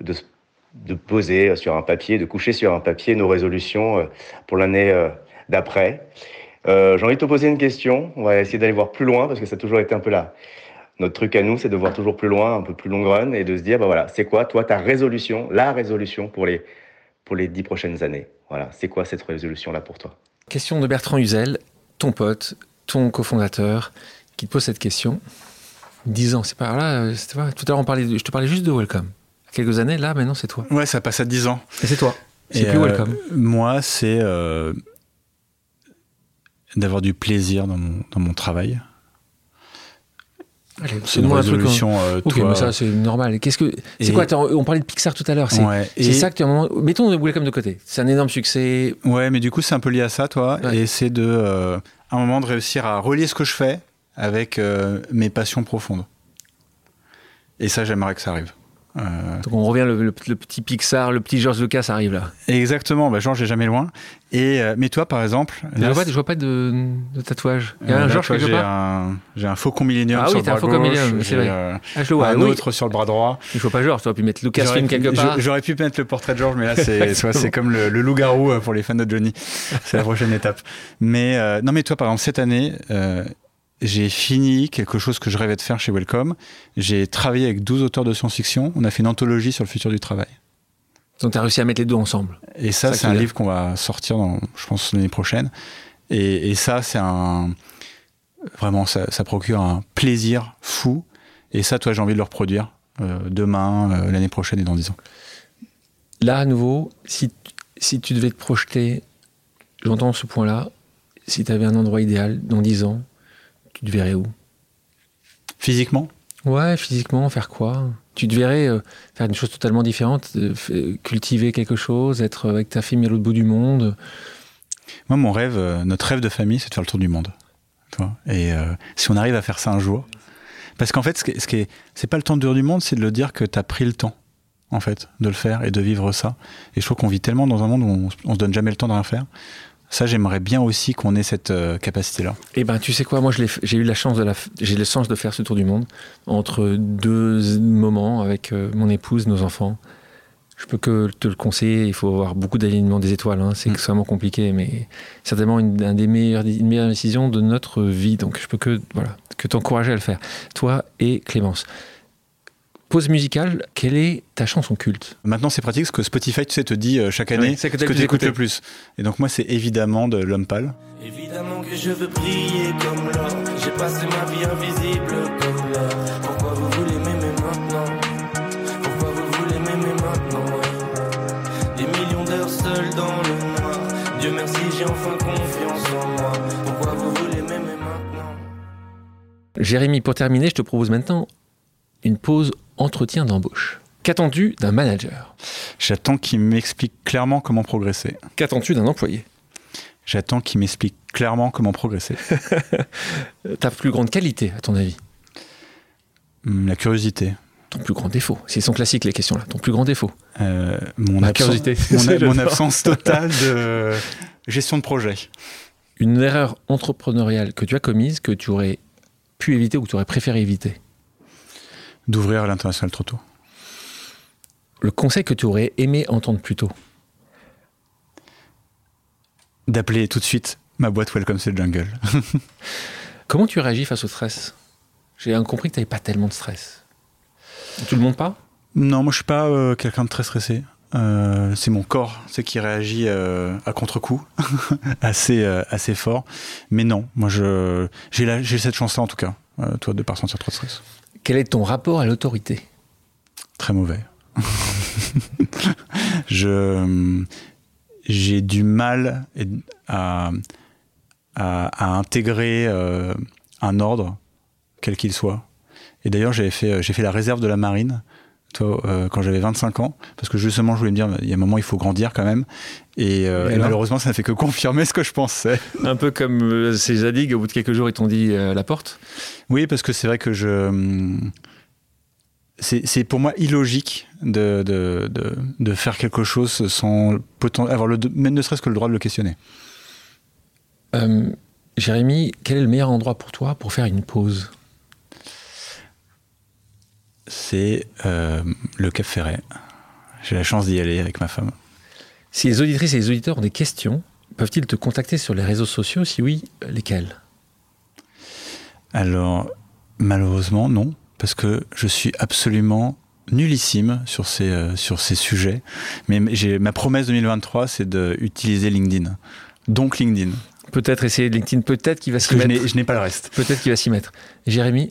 de, poser sur un papier, de coucher sur un papier nos résolutions euh, pour l'année d'après. J'ai envie de te poser une question. On va essayer d'aller voir plus loin parce que ça a toujours été un peu là notre truc à nous, c'est de voir toujours plus loin, un peu plus long run, et de se dire, bah voilà, c'est quoi, toi, ta résolution, la résolution pour les, pour les dix prochaines années? Voilà, c'est quoi cette résolution-là pour toi? Question de Bertrand Huzel, ton pote, ton cofondateur, qui te pose cette question. Dix ans, c'est pas là, pas, tout à l'heure, on parlait, je te parlais juste de Welcome. À quelques années, là, maintenant, c'est toi. Ouais, ça passe à dix ans. Et c'est toi. C'est plus euh, Welcome. Moi, c'est euh, d'avoir du plaisir dans mon, dans mon travail c'est une résolution. Truc, euh, toi... mais ça c'est normal. Qu'est-ce que c'est quoi On parlait de Pixar tout à l'heure. C'est ouais, et... ça que tu as un moment. Mettons Welcome de côté. C'est un énorme succès. Ouais, mais du coup c'est un peu lié à ça, toi. Ouais. Et c'est de euh, un moment de réussir à relier ce que je fais avec euh, mes passions profondes. Et ça, j'aimerais que ça arrive. Euh... Donc on revient le, le, le, petit Pixar, le petit George Lucas arrive là. Exactement, bah George est jamais loin. Et euh, mais toi par exemple, je vois, je vois pas de, de tatouage. Il y a euh, un George quelque j'ai part. Un, j'ai un faucon millénium ah, sur oui, le bras un gauche. C'est vrai. Euh, ah, je le vois. un oui. autre sur le bras droit. Il faut pas George, tu aurais pu mettre Lucasfilm quelque part. J'aurais pu mettre le portrait de George, mais là c'est c'est comme le, le loup-garou pour les fans de Johnny. C'est la prochaine étape. Mais euh, non mais toi par exemple cette année j'ai fini quelque chose que je rêvais de faire chez Welcome. J'ai travaillé avec 12 auteurs de science-fiction. On a fait une anthologie sur le futur du travail. Donc, tu as réussi à mettre les deux ensemble. Et ça, c'est un livre qu'on va sortir, dans, je pense, l'année prochaine. Et, et ça, c'est un. Vraiment, ça, ça, procure un plaisir fou. Et ça, toi, j'ai envie de le reproduire euh, demain, euh, l'année prochaine et dans 10 ans. Là, à nouveau, si, si tu devais te projeter, j'entends ce point-là, si tu avais un endroit idéal dans 10 ans, tu te verrais où? Physiquement? Ouais, physiquement, faire quoi? Tu te verrais euh, faire une chose totalement différente, euh, cultiver quelque chose, être avec ta fille à l'autre bout du monde? Moi, mon rêve, euh, notre rêve de famille, c'est de faire le tour du monde. Et euh, si on arrive à faire ça un jour. Parce qu'en fait, ce qui est, ce qui est, c'est pas le temps dur du monde, c'est de le dire que tu as pris le temps, en fait, de le faire et de vivre ça. Et je trouve qu'on vit tellement dans un monde où on, on se donne jamais le temps de rien faire. Ça, j'aimerais bien aussi qu'on ait cette euh, capacité-là. Eh ben, tu sais quoi, moi, j'ai eu la chance de la, j'ai le sens de faire ce tour du monde entre deux moments avec euh, mon épouse, nos enfants. Je peux que te le conseiller. Il faut avoir beaucoup d'alignement des étoiles. Hein. C'est mmh. extrêmement compliqué, mais certainement une, un des meilleurs, une meilleure décision de notre vie. Donc, je peux que voilà que t'encourager à le faire. Toi et Clémence. Pause musicale, quelle est ta chanson culte Maintenant, c'est pratique parce que Spotify, tu sais, te dit euh, chaque année oui, ce que tu écoutes le plus. Et donc, moi, c'est évidemment de L'Homme Pâle. Évidemment que je veux briller comme l'or. J'ai passé ma vie invisible comme l'or. Pourquoi vous voulez m'aimer maintenant? Pourquoi vous voulez m'aimer maintenant? Ouais. Des millions d'heures seules dans le noir. Dieu merci, j'ai enfin confiance en moi. Pourquoi vous voulez m'aimer maintenant? Jérémy, pour terminer, je te propose maintenant une pause entretien d'embauche. Qu'attends-tu d'un manager? J'attends qu'il m'explique clairement comment progresser. Qu'attends-tu d'un employé? J'attends qu'il m'explique clairement comment progresser. Ta plus grande qualité, à ton avis? La curiosité. Ton plus grand défaut C'est sont classiques les questions là. Ton plus grand défaut euh, Mon, curiosité. mon, mon absence totale de gestion de projet. Une erreur entrepreneuriale que tu as commise, que tu aurais pu éviter ou que tu aurais préféré éviter? D'ouvrir à l'international trop tôt. Le conseil que tu aurais aimé entendre plus tôt D'appeler tout de suite ma boîte Welcome to the Jungle. Comment tu réagis face au stress? J'ai compris que tu n'avais pas tellement de stress. Tout le monde pas? Non, moi je suis pas euh, quelqu'un de très stressé. Euh, c'est mon corps, c'est qui réagit euh, à contre-coup, assez assez fort. Mais non, moi je j'ai j'ai cette chance-là en tout cas, toi de pas ressentir trop de stress. Quel est ton rapport à l'autorité? Très mauvais. j'ai du mal à, intégrer un ordre quel qu'il soit. Et d'ailleurs, fait, j'ai fait la réserve de la marine toi, euh, quand j'avais 25 ans, parce que justement, je voulais me dire, il y a un moment, il faut grandir quand même. Et, euh, malheureusement, ça n'a fait que confirmer ce que je pensais. Un peu comme euh, ces Zadig, au bout de quelques jours, ils t'ont dit la porte Oui, parce que c'est vrai que je. Hum, c'est pour moi illogique de, de, de, de, faire quelque chose sans avoir le, même ne serait-ce que le droit de le questionner. Jérémy, quel est le meilleur endroit pour toi pour faire une pause? C'est euh, le Cap Ferret. J'ai la chance d'y aller avec ma femme. Si les auditrices et les auditeurs ont des questions, peuvent-ils te contacter sur les réseaux sociaux? Si oui, lesquels? Alors, malheureusement, non, parce que je suis absolument nullissime sur ces, euh, sur ces sujets. Mais j'ai, ma promesse 2023, c'est d'utiliser LinkedIn. Donc LinkedIn. Peut-être essayer LinkedIn, peut-être qu'il va s'y mettre. Je n'ai pas le reste. Peut-être qu'il va s'y mettre. Jérémy,